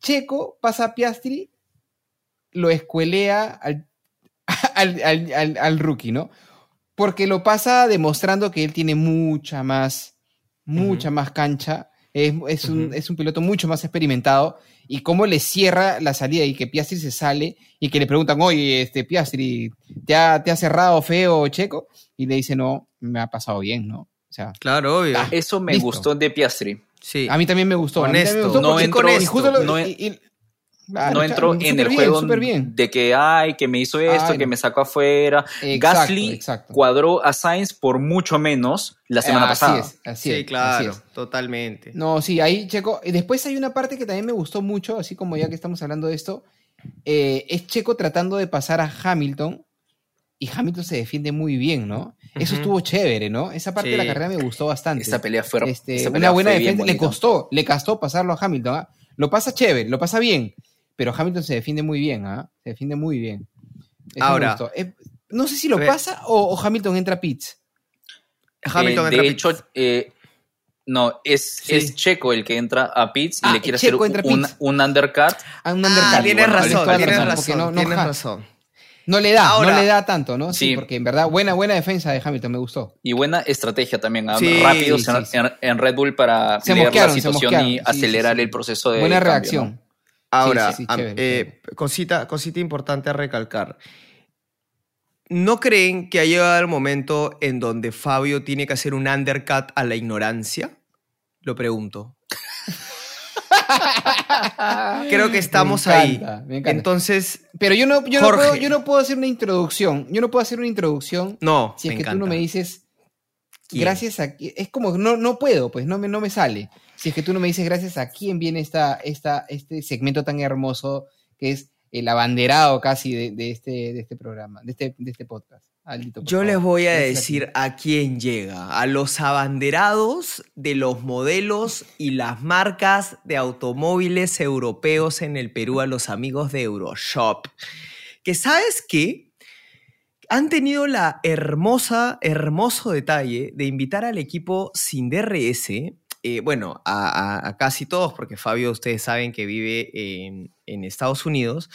Checo pasa a Piastri, lo escuelea al, al rookie, ¿no? Porque lo pasa demostrando que él tiene mucha más mucha más cancha, es, un, piloto mucho más experimentado y cómo le cierra la salida y que Piastri se sale y que le preguntan, oye, este Piastri, ¿te ha, ¿te ha cerrado feo Checo? Y le dice, no, me ha pasado bien, ¿no? O sea, claro, obvio. Ah, eso me gustó de Piastri. Sí. A mí también me gustó. Honesto. no entró, no, no entró en el juego de que, ay, que me hizo esto, que me sacó afuera. Gasly cuadró a Sainz por mucho menos la semana pasada. Así es, así sí, claro, totalmente. No, sí, ahí, Checo. Después hay una parte que también me gustó mucho, así como ya que estamos hablando de esto, eh, es Checo tratando de pasar a Hamilton y Hamilton se defiende muy bien, ¿no? Eso estuvo chévere, ¿no? Esa parte de la carrera me gustó bastante. Esa pelea fue este, una buena defensa. Le costó, le costó pasarlo a Hamilton. ¿ah? Lo pasa chévere, lo pasa bien pero Hamilton se defiende muy bien, ¿ah? Se defiende muy bien. Ahora, eh, no sé si lo pasa o, Hamilton entra a pits. Hamilton eh, de hecho, eh, no, es, es, Checo el que entra a pits y ah, le quiere hacer un, un, undercut. Ah, un undercut. Ah, tienes razón, tienes razón, no, tienes razón. No le da, no le da tanto, ¿no? Sí, porque en verdad, buena, buena defensa de Hamilton, me gustó. Y buena estrategia también, rápido en, Red Bull para leer la situación y acelerar el proceso de. Buena reacción. Ahora, eh, cosita, cosita importante a recalcar. ¿No creen que ha llegado el momento en donde Fabio tiene que hacer un undercut a la ignorancia? Lo pregunto. Creo que estamos ahí. Entonces, pero yo no, yo, no puedo, yo no puedo hacer una introducción. Yo no puedo hacer una introducción. No, si es que tú no me dices gracias a es como no no puedo, pues no me no me sale si es que tú no me dices gracias a quién viene esta, esta, este segmento tan hermoso que es el abanderado casi de, este, de este programa, de este, de este podcast. Yo les voy a decir a quién llega, a los abanderados de los modelos y las marcas de automóviles europeos en el Perú, a los amigos de Euroshop. Que sabes qué? Han tenido la hermosa, hermoso detalle de invitar al equipo sin DRS eh, bueno, a, casi todos, porque Fabio, ustedes saben que vive en, Estados Unidos,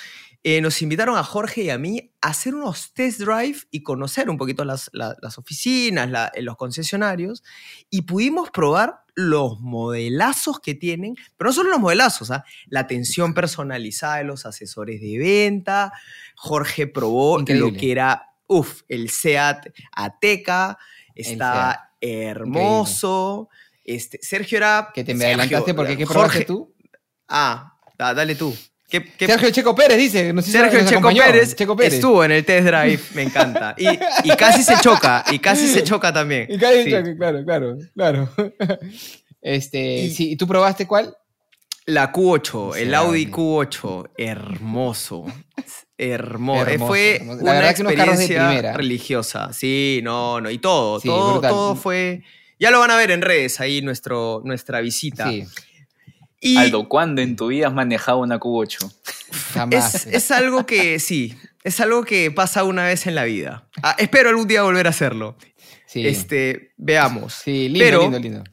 eh, nos invitaron a Jorge y a mí a hacer unos test drive y conocer un poquito las, oficinas, los concesionarios, y pudimos probar los modelazos que tienen, pero no solo los modelazos, ¿ah? la atención personalizada de los asesores de venta. Jorge probó lo que era, uff, el SEAT Ateca, está hermoso. Este, Sergio era. Que te me adelantaste porque ¿qué probaste tú? Ah, dale tú. Sergio Checo Pérez dice. Sergio Checo Pérez, Checo Pérez, estuvo en el test drive, me encanta. Y, casi se choca, y casi se choca también. Y casi se choca, claro, claro, claro. Este, ¿y tú probaste cuál? La Q8, el Audi Q8, hermoso. Hermoso. fue una experiencia religiosa. Sí, no, no. Y todo, todo, todo fue ya lo van a ver en redes ahí nuestro, nuestra visita. Sí. Aldo, ¿cuándo en tu vida has manejado una Q8? Jamás. Es, algo que sí, es algo que pasa una vez en la vida. Ah, espero algún día volver a hacerlo. Sí. Este, veamos. Sí, lindo, lindo, lindo.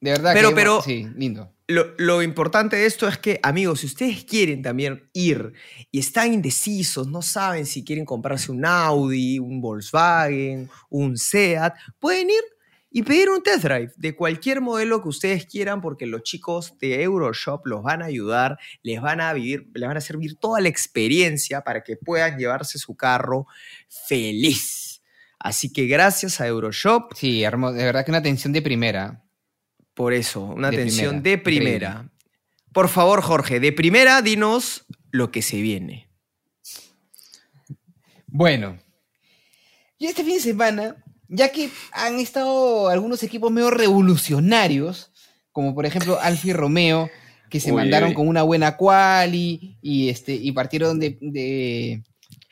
De verdad pero, pero, sí, lindo. Lo, lo, importante de esto es que, amigos, si ustedes quieren también ir y están indecisos, no saben si quieren comprarse un Audi, un Volkswagen, un Seat, pueden ir y pedir un test drive de cualquier modelo que ustedes quieran porque los chicos de Euroshop los van a ayudar, les van a vivir, les van a servir toda la experiencia para que puedan llevarse su carro feliz. Así que gracias a Euroshop. Sí, de verdad que una atención de primera. Por eso, una atención de primera. Por favor, Jorge, de primera, dinos lo que se viene. Bueno, y este fin de semana, ya que han estado algunos equipos medio revolucionarios, como por ejemplo Alfi Romeo, que se mandaron con una buena quali y, este, y partieron de, de,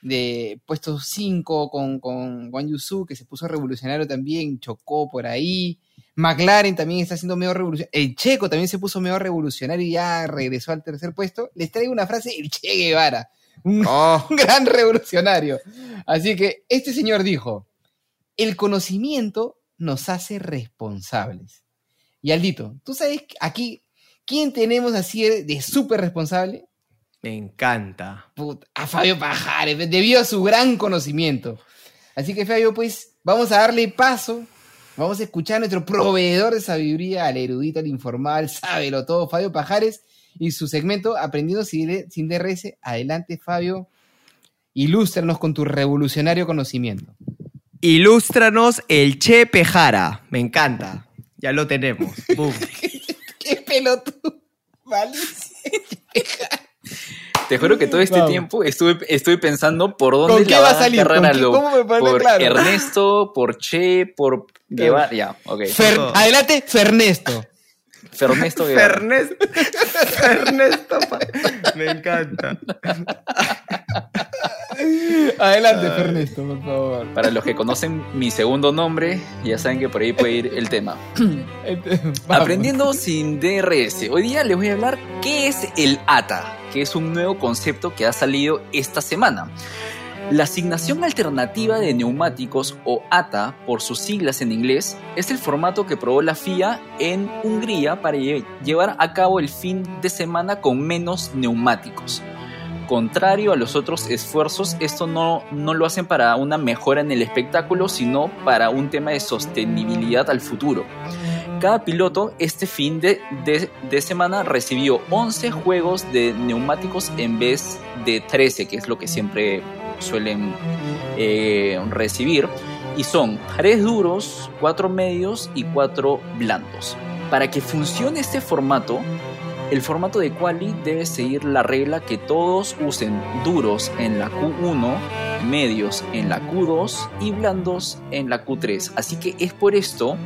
de puestos 5 con, con Yusu, que se puso revolucionario también, chocó por ahí. McLaren también está haciendo medio revolucionario. El Checo también se puso medio revolucionario y ya regresó al tercer puesto. Les traigo una frase, el Che Guevara, un, oh. gran revolucionario. Así que este señor dijo, el conocimiento nos hace responsables. Y Aldito, ¿tú sabes aquí quién tenemos así de súper responsable? Me encanta. a Fabio Pajares, debido a su gran conocimiento. Así que Fabio, pues vamos a darle paso Vamos a escuchar a nuestro proveedor de sabiduría, al erudito, al informal, sábelo todo, Fabio Pajares, y su segmento Aprendiendo sin DRS. Adelante, Fabio. Ilústranos con tu revolucionario conocimiento. Ilústranos el Che Pejara. Me encanta. Ya lo tenemos. ¿Qué pelotudo? Vale. Te juro que todo este tiempo estuve, estuve pensando por dónde ¿Con qué va a salir? ¿Cómo me por Ernesto, por Che, por Guevara. Ya, ok. adelante, Fernesto. Fernesto Guevara. Fernesto. Fernesto. Me encanta. Adelante, Fernesto, por favor. Para los que conocen mi segundo nombre, ya saben que por ahí puede ir el tema. Aprendiendo sin DRS. Hoy día les voy a hablar qué es el ATA que es un nuevo concepto que ha salido esta semana. La asignación alternativa de neumáticos o ATA por sus siglas en inglés es el formato que probó la FIA en Hungría para llevar a cabo el fin de semana con menos neumáticos. Contrario a los otros esfuerzos, esto no, no lo hacen para una mejora en el espectáculo, sino para un tema de sostenibilidad al futuro. Cada piloto este fin de, semana recibió 11 juegos de neumáticos en vez de 13, que es lo que siempre suelen eh, recibir. Y son 3 duros, 4 medios y 4 blandos. Para que funcione este formato, el formato de quali debe seguir la regla que todos usen duros en la Q1, medios en la Q2 y blandos en la Q3. Así que es por esto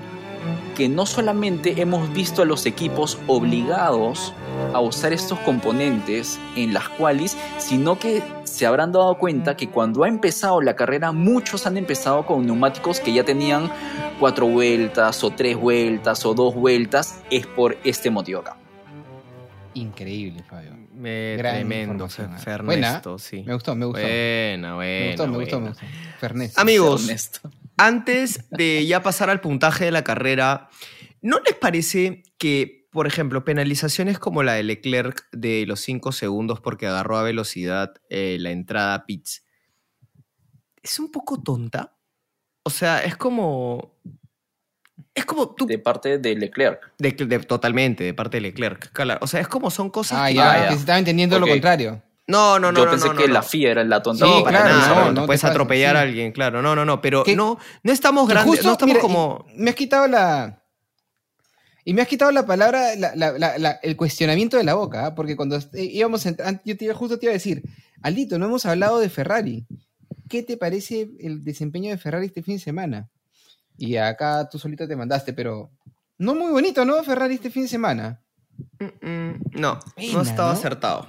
que no solamente hemos visto a los equipos obligados a usar estos componentes en las cuales, sino que se habrán dado cuenta que cuando ha empezado la carrera, muchos han empezado con neumáticos que ya tenían cuatro vueltas, o tres vueltas, o dos vueltas, es por este motivo acá. Increíble, Fabio. Me, tremendo, Fernesto, sí. Me gustó, me gustó. Buena, buena. Me gustó, me gustó, me gustó. Fernesto. Amigos, antes de ya pasar al puntaje de la carrera, ¿no les parece que, por ejemplo, penalizaciones como la de Leclerc de los 5 segundos porque agarró a velocidad eh, la entrada a pits, es un poco tonta? O sea, es como. Es como De parte de Leclerc. totalmente, de parte de Leclerc. o sea, es como son cosas ah, que. Ya, que se estaba entendiendo lo contrario. No, no, no. Yo pensé que la FIA era la tonta. No, para nada. No, puedes atropellar a alguien, claro. No, no, no. Pero no, no estamos grandes. no estamos como. Me has quitado la. Y me has quitado la palabra, el cuestionamiento de la boca, ¿ah? porque cuando íbamos, yo te, justo te iba a decir, Aldito, no hemos hablado de Ferrari. ¿Qué te parece el desempeño de Ferrari este fin de semana? Y acá tú solito te mandaste, pero no muy bonito, ¿no? Ferrari este fin de semana. no, no estaba acertado.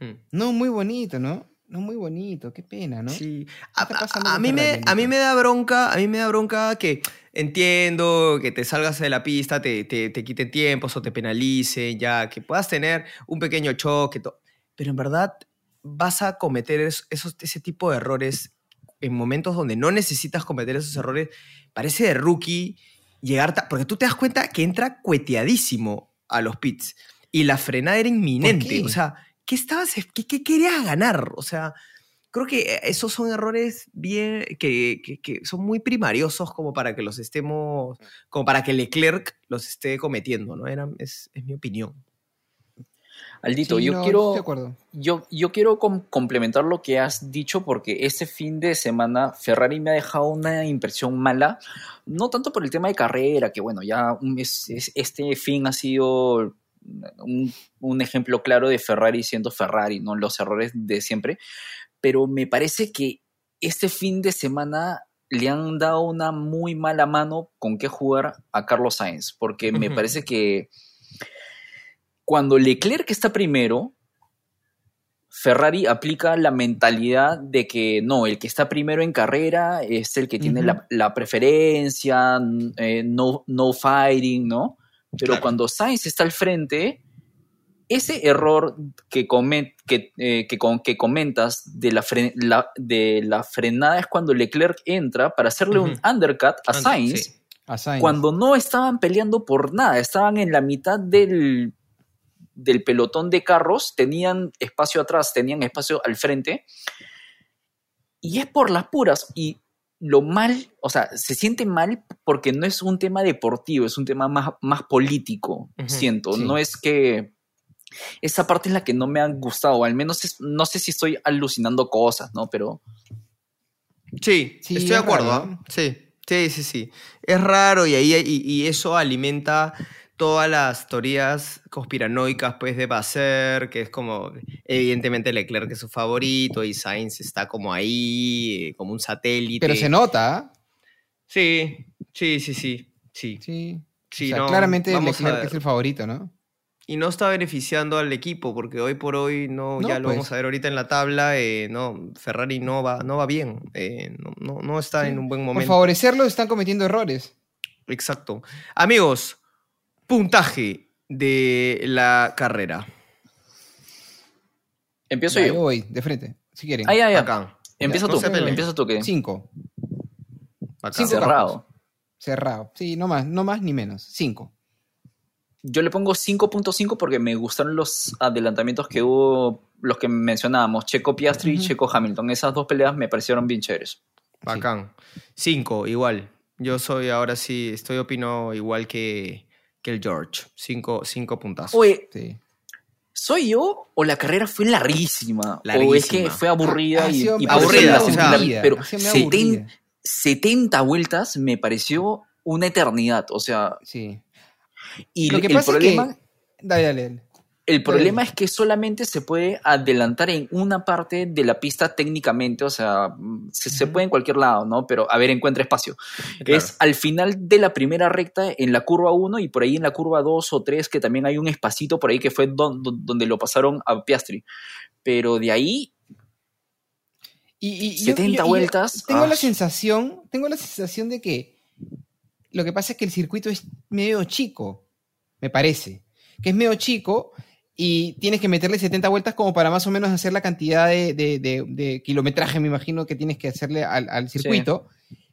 Hmm. No, muy bonito, ¿no? No, muy bonito, qué pena, ¿no? Sí. A, mí me, a mí me da bronca, a mí me da bronca que entiendo que te salgas de la pista, te, te, te quiten tiempos o te penalicen, ya, que puedas tener un pequeño choque, pero en verdad vas a cometer esos, ese tipo de errores en momentos donde no necesitas cometer esos errores. Parece de rookie llegar, porque tú te das cuenta que entra cueteadísimo a los pits y la frenada era inminente, o sea ¿qué estabas, qué, querías ganar? O sea, creo que eh, esos son errores bien, que, son muy primariosos como para que los estemos, como para que Leclerc los esté cometiendo, ¿no? Era, es, mi opinión. Aldito, yo, quiero, yo, yo quiero complementar lo que has dicho porque este fin de semana Ferrari me ha dejado una impresión mala, no tanto por el tema de carrera, que bueno, ya este fin ha sido un, ejemplo claro de Ferrari siendo Ferrari, ¿no? Los errores de siempre. Pero me parece que este fin de semana le han dado una muy mala mano con qué jugar a Carlos Sainz, porque me parece que cuando Leclerc está primero, Ferrari aplica la mentalidad de que no, el que está primero en carrera es el que tiene la, preferencia, eh, no, no fighting, ¿no? Pero cuando Sainz está al frente, ese error que, que, eh, que, comentas de la, de la frenada es cuando Leclerc entra para hacerle un undercut a Sainz, cuando no estaban peleando por nada, estaban en la mitad del, del pelotón de carros, tenían espacio atrás, tenían espacio al frente, y es por las puras, y lo mal, o sea, se siente mal porque no es un tema deportivo, es un tema más, más político, siento. No es que esa parte es la que no me ha gustado, al menos no sé si estoy alucinando cosas, ¿no? Pero... Sí, estoy de acuerdo, ¿ah? Sí, sí, sí, sí. Es raro y, ahí, y, eso alimenta todas las teorías conspiranoicas pues de Basser, que es como evidentemente Leclerc es su favorito y Sainz está como ahí, eh, como un satélite. Pero se nota. ¿ah? Sí, sí, sí, sí, sí. Sí. claramente Leclerc es el favorito, ¿no? y no está beneficiando al equipo, porque hoy por hoy, no, ya lo pues. vamos a ver ahorita en la tabla, eh, no, Ferrari no va, no va bien, eh, no, no, está en un buen momento. Por favorecerlo están cometiendo errores. Exacto. Amigos, puntaje de la carrera. Empiezo yo. voy, de frente, si quieren. Ahí, ahí, acá. Empieza tú, empieza tú que. Cinco. Cinco Cerrado. Cerrado. Sí, no más, no más ni menos. Cinco yo le pongo 5.5 porque me gustaron los adelantamientos que hubo, los que mencionábamos, Checo Piastri y Checo Hamilton. Esas dos peleas me parecieron bien chéveres. Bacán. 5, igual. Yo soy ahora sí, estoy opino igual que, que el George. 5 cinco, puntazos. Oye, ¿soy yo o la carrera fue larguísima? O es que fue aburrida y, aburrida, pero 70 vueltas me pareció una eternidad. O sea, sí. Y Lo que el problema, El problema es que solamente se puede adelantar en una parte de la pista técnicamente, o sea, se, puede en cualquier lado, ¿no? Pero a ver, encuentra espacio. Es al final de la primera recta en la curva 1 y por ahí en la curva 2 o 3 que también hay un espacito por ahí que fue donde lo pasaron a Piastri. Pero de ahí y, 70 vueltas. tengo la sensación, tengo la sensación de que lo que pasa es que el circuito es medio chico, me parece. Que es medio chico y tienes que meterle 70 vueltas como para más o menos hacer la cantidad de, kilometraje, me imagino, que tienes que hacerle al, circuito.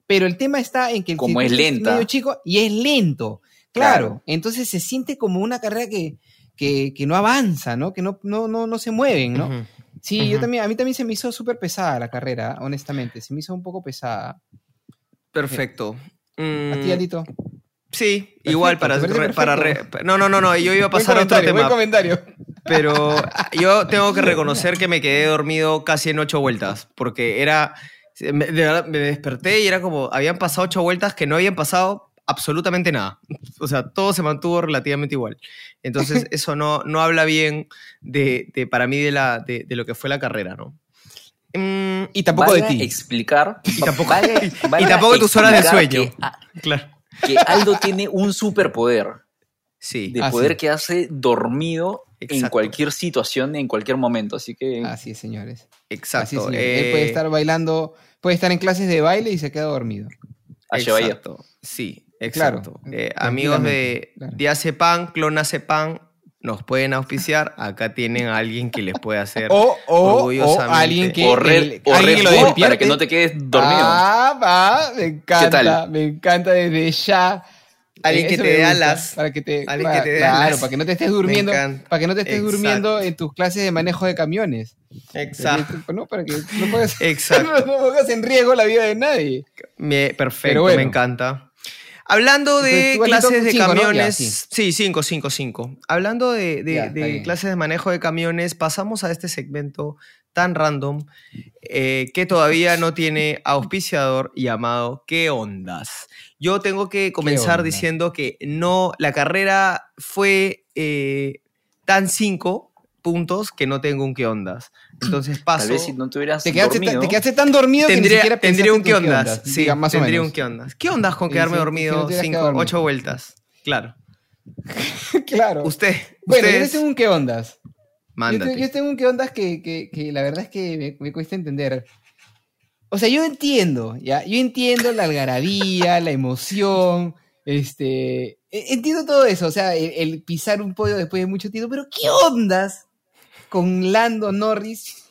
Pero el tema está en que el como circuito es, medio chico y es lento. Claro. Entonces se siente como una carrera que, que, no avanza, ¿no? Que no, no, no, no se mueven, ¿no? Sí, yo también, a mí también se me hizo súper pesada la carrera, honestamente. Se me hizo un poco pesada. Perfecto. ¿A ti, Alito? Sí, igual para... para no, no, no, no, yo iba a pasar a otro tema. Buen comentario. Pero yo tengo que reconocer que me quedé dormido casi en ocho vueltas, porque era... Me, me desperté y era como, habían pasado ocho vueltas que no habían pasado absolutamente nada. O sea, todo se mantuvo relativamente igual. Entonces, eso no, no habla bien de, de para mí de, la, de, de, lo que fue la carrera, ¿no? Mm, y tampoco de ti. Explicar. Y tampoco, y tampoco de tus horas de sueño. Que, claro. que Aldo tiene un superpoder. Sí. De poder quedarse dormido en cualquier situación, en cualquier momento. Así que. Así es, señores. Exacto. Él puede eh, estar bailando, puede estar en clases de baile y se queda dormido. Exacto. Sí, exacto. Eh, amigos de claro. Pan, Clona Pan, nos pueden auspiciar, acá tienen a alguien que les puede hacer o, o, o alguien que, o red, lo para que no te quedes dormido. Ah, va, me encanta, me encanta desde ya. Alguien que te dé alas. Para que te, alguien que te claro, para que no te estés durmiendo, para que no te estés durmiendo en tus clases de manejo de camiones. Exacto. ¿no? Para que no pongas, no, pongas en riesgo la vida de nadie. Me, perfecto, me encanta. Hablando de clases de camiones. sí. 5, 5, 5. Hablando de, clases de manejo de camiones, pasamos a este segmento tan random eh, que todavía no tiene auspiciador llamado ¿Qué ondas? Yo tengo que comenzar diciendo que no, la carrera fue eh, dan cinco puntos que no tengo un qué ondas. Entonces paso. Tal vez si no tuvieras te quedaste, dormido. Te, quedaste tan dormido tendría, que ni siquiera tendría un qué en ondas. Sí, Diga, más o tendría menos. un qué ondas. ¿Qué ondas con quedarme sí, si dormido no cinco, quedado dormido. ocho vueltas? Claro. claro. Usted, bueno, yo ustedes, tengo un qué ondas. Yo, mándate. te- yo tengo un qué ondas que, que- que la verdad es que me, me cuesta entender. O sea, yo entiendo, ¿ya? Yo entiendo la algarabía, la emoción, este... e- Entiendo todo eso, o sea, el, el pisar un podio después de mucho tiempo, pero ¿qué ondas con Lando Norris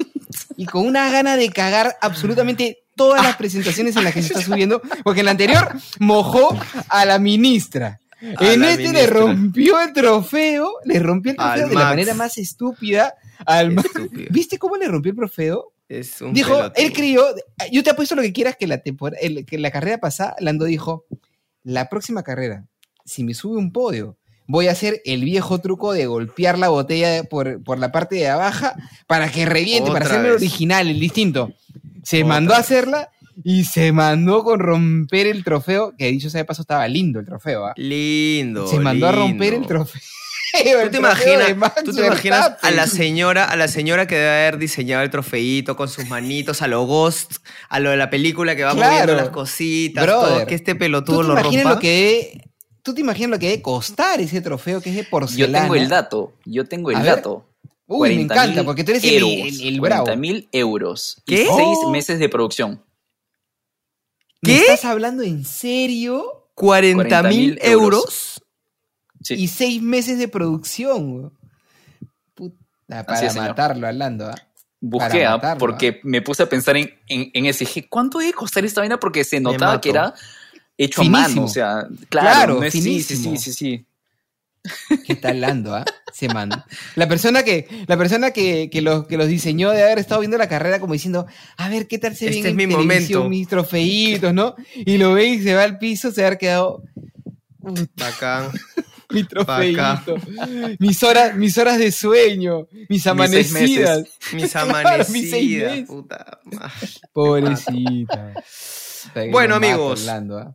y con una gana de cagar absolutamente todas las presentaciones en las que se está subiendo? Porque en la anterior mojó a la ministra. A en este le rompió el trofeo, le rompió el Al trofeo de la manera más estúpida al Max. Estúpido. ¿Viste cómo le rompió el trofeo? Es un Dijo, pelotudo. él creyó, yo te apuesto lo que quieras que la, tempor- el- que la carrera pasada, Lando dijo, la próxima carrera, si me sube un podio, voy a hacer el viejo truco de golpear la botella por, por la parte de abajo para que reviente, para hacerme el original, el distinto. Se Otra mandó a hacerla y se mandó con romper el trofeo, que dicho sea de paso estaba lindo el trofeo, ¿ah? Lindo. Se mandó a romper el trofeo. ¿Tú te, imaginas, tú te imaginas a la señora, a la señora que debe haber diseñado el trofeito con sus manitos, a lo Ghost, a lo de la película que va Claro. moviendo las cositas, Brother, todo, que este ¿Tú pelotudo te lo imaginas rompa? lo que ¿Tú te imaginas lo que debe costar ese trofeo que es de Yo porcelana? tengo el dato. Yo tengo el A ver. dato. Uy, me encanta, porque tú eres el, euros, el, el bravo. 40 mil euros. ¿Qué? Y seis Oh. meses de producción. ¿Me ¿Qué? estás hablando en serio? 40 mil 40.000 euros. Sí. Y seis meses de producción. Puta, para es, matarlo, Orlando. ¿ah? Busqué, ah, matarlo, porque me puse a pensar en, en, en ese. Dije, ¿cuánto debe costar esta vaina? Porque se notaba que era hecho Finísimo. a mano. O sea, claro, Claro, no es, sí, sí, finísimo. sí, sí, sí. ¿Qué está Lando, ah? Se manda. La persona que, la persona que, que, los, que los diseñó de haber estado viendo la carrera como diciendo, a ver qué tal se Este ven es en mi momento. mis trofeitos, ¿no? Y lo ve y se va al piso, se va a haber quedado. Bacán. Mi Bacán. trofeito. Mis horas, mis horas de sueño. Mis amanecidas. Mis Claro, amanecidas, mis seis meses. puta madre. Pobrecita. Bueno, amigos, ¿ah?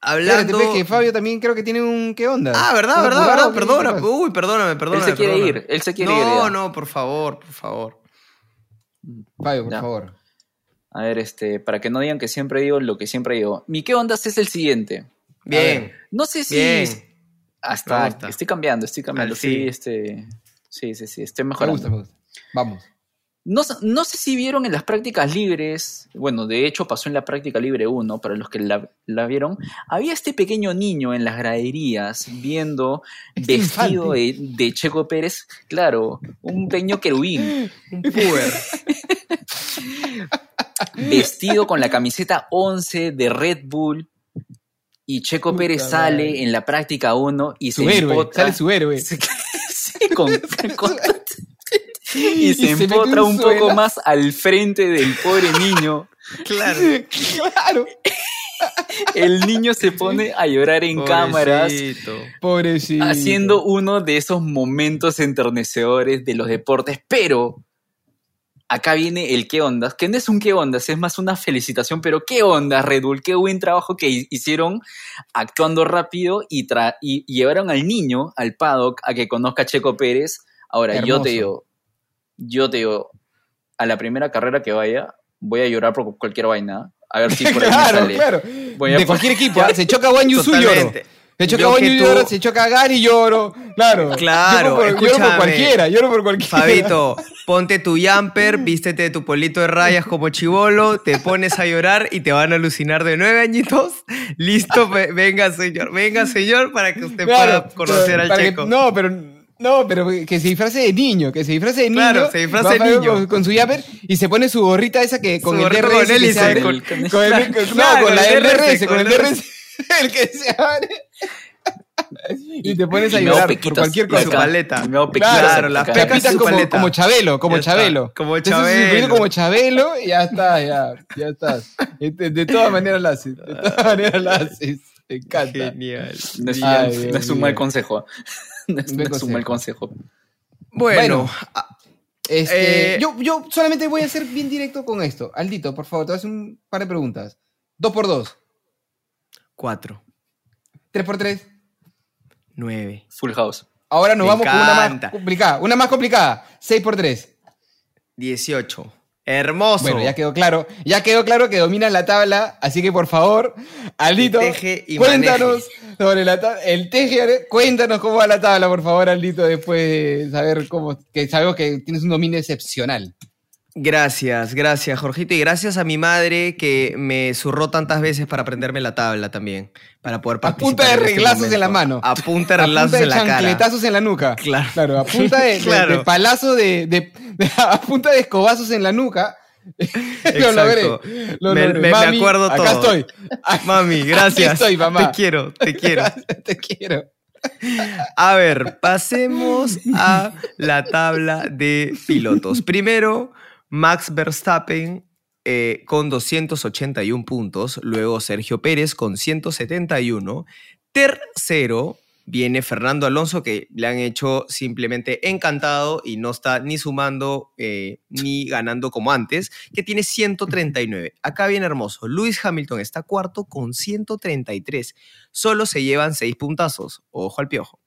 Hablando... Espérate, pues, que Fabio también creo que tiene un qué onda. Ah, verdad, ¿Estás verdad, verdad, ¿Qué- perdona. Uy, perdóname, perdóname. Él se quiere perdóname. ir, él se quiere ir. No, no, por favor, por favor. Fabio, por Ya. favor. A ver, este, para que no digan que siempre digo lo que siempre digo. Mi qué ondas es el siguiente. Bien, No sé si. bien. Hasta Me gusta. estoy cambiando, estoy cambiando. Al Sí, este. Sí, sí, sí, estoy Me mejorando. gusta, me gusta. Vamos. No, no sé si vieron en las prácticas libres, bueno, de hecho pasó en la práctica libre 1, para los que la, la vieron, había este pequeño niño en las graderías viendo Este vestido de, de Checo Pérez, claro, un pequeño querubín, Un puber. vestido con la camiseta 11 de Red Bull, y Checo Puta Pérez sale en la práctica 1 y Su se héroe. Sale su héroe. Sí, con- con- y se empotra un un poco más al frente del pobre niño. Claro. claro. El niño se pone a llorar en cámaras, Pobrecito. Pobrecito. haciendo uno de esos momentos enternecedores de los deportes, pero acá viene el qué ondas, que no es un qué ondas, es más una felicitación, pero qué ondas Red Bull, qué buen trabajo que hi- hicieron actuando rápido y, tra- y llevaron al niño, al paddock, a que conozca a Checo Pérez. Ahora, yo Hermoso. te digo, yo te digo, a la primera carrera que vaya, voy a llorar por cualquier vaina. A ver si por ahí me claro, sale. claro. Voy a- de cualquier equipo. ¿ah? Se choca Juan Yusu lloro. Se choca Juan lloro, se choca Gary lloro. Claro. Claro, Lloro por, lloro por cualquiera, lloro por cualquiera. Fabito, ponte tu jumper, vístete tu polito de rayas como chivolo, te pones a llorar y te van a alucinar de nueve añitos. Listo, ve- venga señor, venga señor para que usted Claro, pueda conocer pero- al que- checo. no, pero no, pero que se disfrace de niño, que se disfrace de niño. Claro, se disfrace de niño. Con, con su yapper y se pone su gorrita esa que con Su el DRS. con hélice, con- Con el- con- claro, no, con la el DRS, con con el DRS. El que se abre. Y te pones a llorar por cualquier acá. Su cosa. paleta. Y me hago pequitas Claro, las Te pecas su como, paleta. como Chabelo, como Ya está, Chabelo. como Te Chabelo. como Chabelo y ya está, ya, ya estás. De, de todas maneras lo haces. De todas maneras lo haces. Me encanta. Genial. No es, Ay, no Dios es un mal consejo. No es, Un no mal consejo. Bueno, Bueno. Este, Eh, yo, yo solamente voy a ser bien directo con esto. Aldito, por favor, te voy a hacer un par de preguntas. Dos por dos. cuatro, Tres por tres. nueve, Full House. Ahora nos vamos con una más complicada. Una más complicada. 6 por 3. 18. Hermoso. Bueno, ya quedó claro. Ya quedó claro que dominan la tabla. Así que por favor, Aldito, cuéntanos sobre la tabla. El teje, cuéntanos cómo va la tabla, por favor, Aldito, después de saber cómo. Que sabemos que tienes un dominio excepcional. Gracias, gracias, Jorgito. Y gracias a mi madre que me zurró tantas veces para aprenderme la tabla también. Para poder participar. A punta de este reglazos en la mano. A punta de reglazos en la cara. chancletazos en la nuca. Claro. Claro, a punta de, de, palazo de, A punta de escobazos en la nuca. lo logré. me, acuerdo todo. Acá estoy. Mami, gracias. estoy, mamá. Te quiero, te quiero. te quiero. A ver, pasemos a la tabla de pilotos. Primero, Max Verstappen eh, con 281 puntos, luego Sergio Pérez con 171, tercero viene Fernando Alonso que le han hecho simplemente encantado y no está ni sumando eh, ni ganando como antes, que tiene 139. Acá viene hermoso. Luis Hamilton está cuarto con 133. Solo se llevan seis puntazos. Ojo al piojo.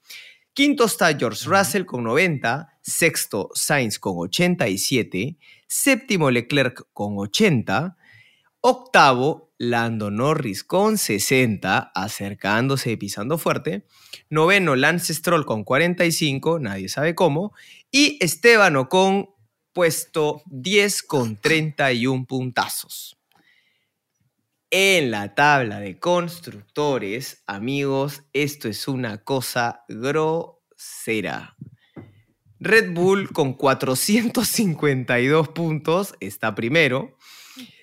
Quinto está George Russell con 90, sexto Sainz con 87, séptimo Leclerc con 80, octavo Lando Norris con 60, acercándose y pisando fuerte, noveno Lance Stroll con 45, nadie sabe cómo, y Esteban Ocon puesto 10 con 31 puntazos. En la tabla de constructores, amigos, esto es una cosa grosera. Red Bull con 452 puntos está primero.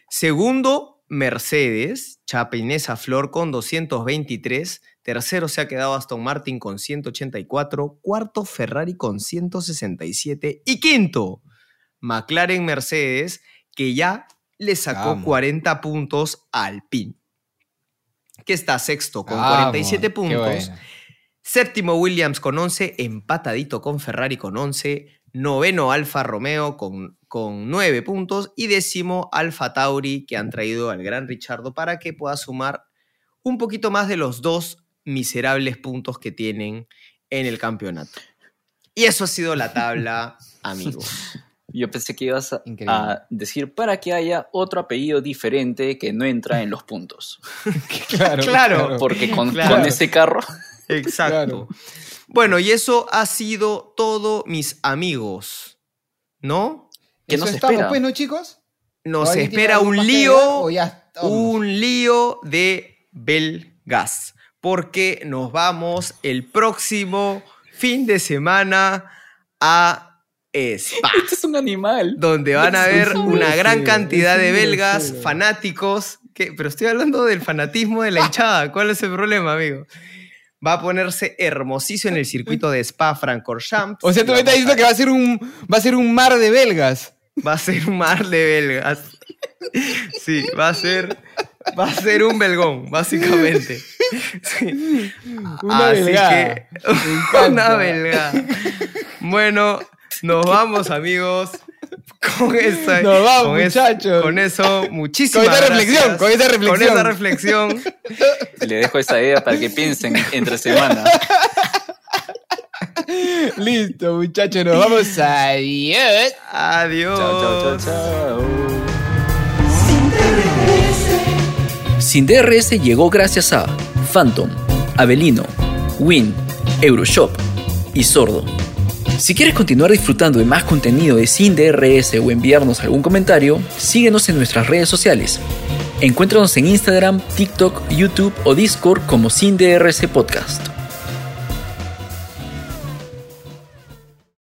Segundo, Mercedes, Chapinesa Flor con 223. Tercero se ha quedado Aston Martin con 184. Cuarto, Ferrari con 167. Y quinto, McLaren Mercedes, que ya le sacó 40 puntos al PIN, que está sexto con 47 puntos. Séptimo Williams con 11, empatadito con Ferrari con 11. Noveno Alfa Romeo con, con 9 puntos. Y décimo Alfa Tauri que han traído al gran Richardo para que pueda sumar un poquito más de los dos miserables puntos que tienen en el campeonato. Y eso ha sido la tabla, amigos. Yo pensé que ibas a, decir para que haya otro apellido diferente que no entra en los puntos. claro, claro, Porque con, con ese carro. Exacto. Bueno, y eso ha sido todo, mis amigos. ¿No? ¿Qué nos espera? pues, ¿no, chicos? Nos espera un lío, un lío de Belgas, porque nos vamos el próximo fin de semana a Spa. Este es un animal. Donde van a ver una gran cantidad de belgas fanáticos. Que, pero estoy hablando del fanatismo de la hinchada. ¿Cuál es el problema, amigo? Va a ponerse hermosísimo en el circuito de Spa Francorchamps. O sea, tú me estás diciendo que va a ser un, va a ser un mar de belgas. Va a ser un mar de belgas. Sí, va a ser, va a ser un belgón, básicamente. Una belga. una belga. Bueno, nos vamos, amigos. Con esa, Nos vamos, muchachos. con eso, muchísimas con esta reflexión, con esta reflexión. Con esa reflexión. Le dejo esa idea para que piensen entre semana. Listo, muchachos, nos vamos. Adiós. Adiós. Chao, chao, chao, Sin DRS llegó gracias a Phantom, Avelino, Win, Euroshop y Sordo. Si quieres continuar disfrutando de más contenido de Sin DRS o enviarnos algún comentario, síguenos en nuestras redes sociales. Encuéntranos en Instagram, TikTok, YouTube o Discord como Sin DRS Podcast.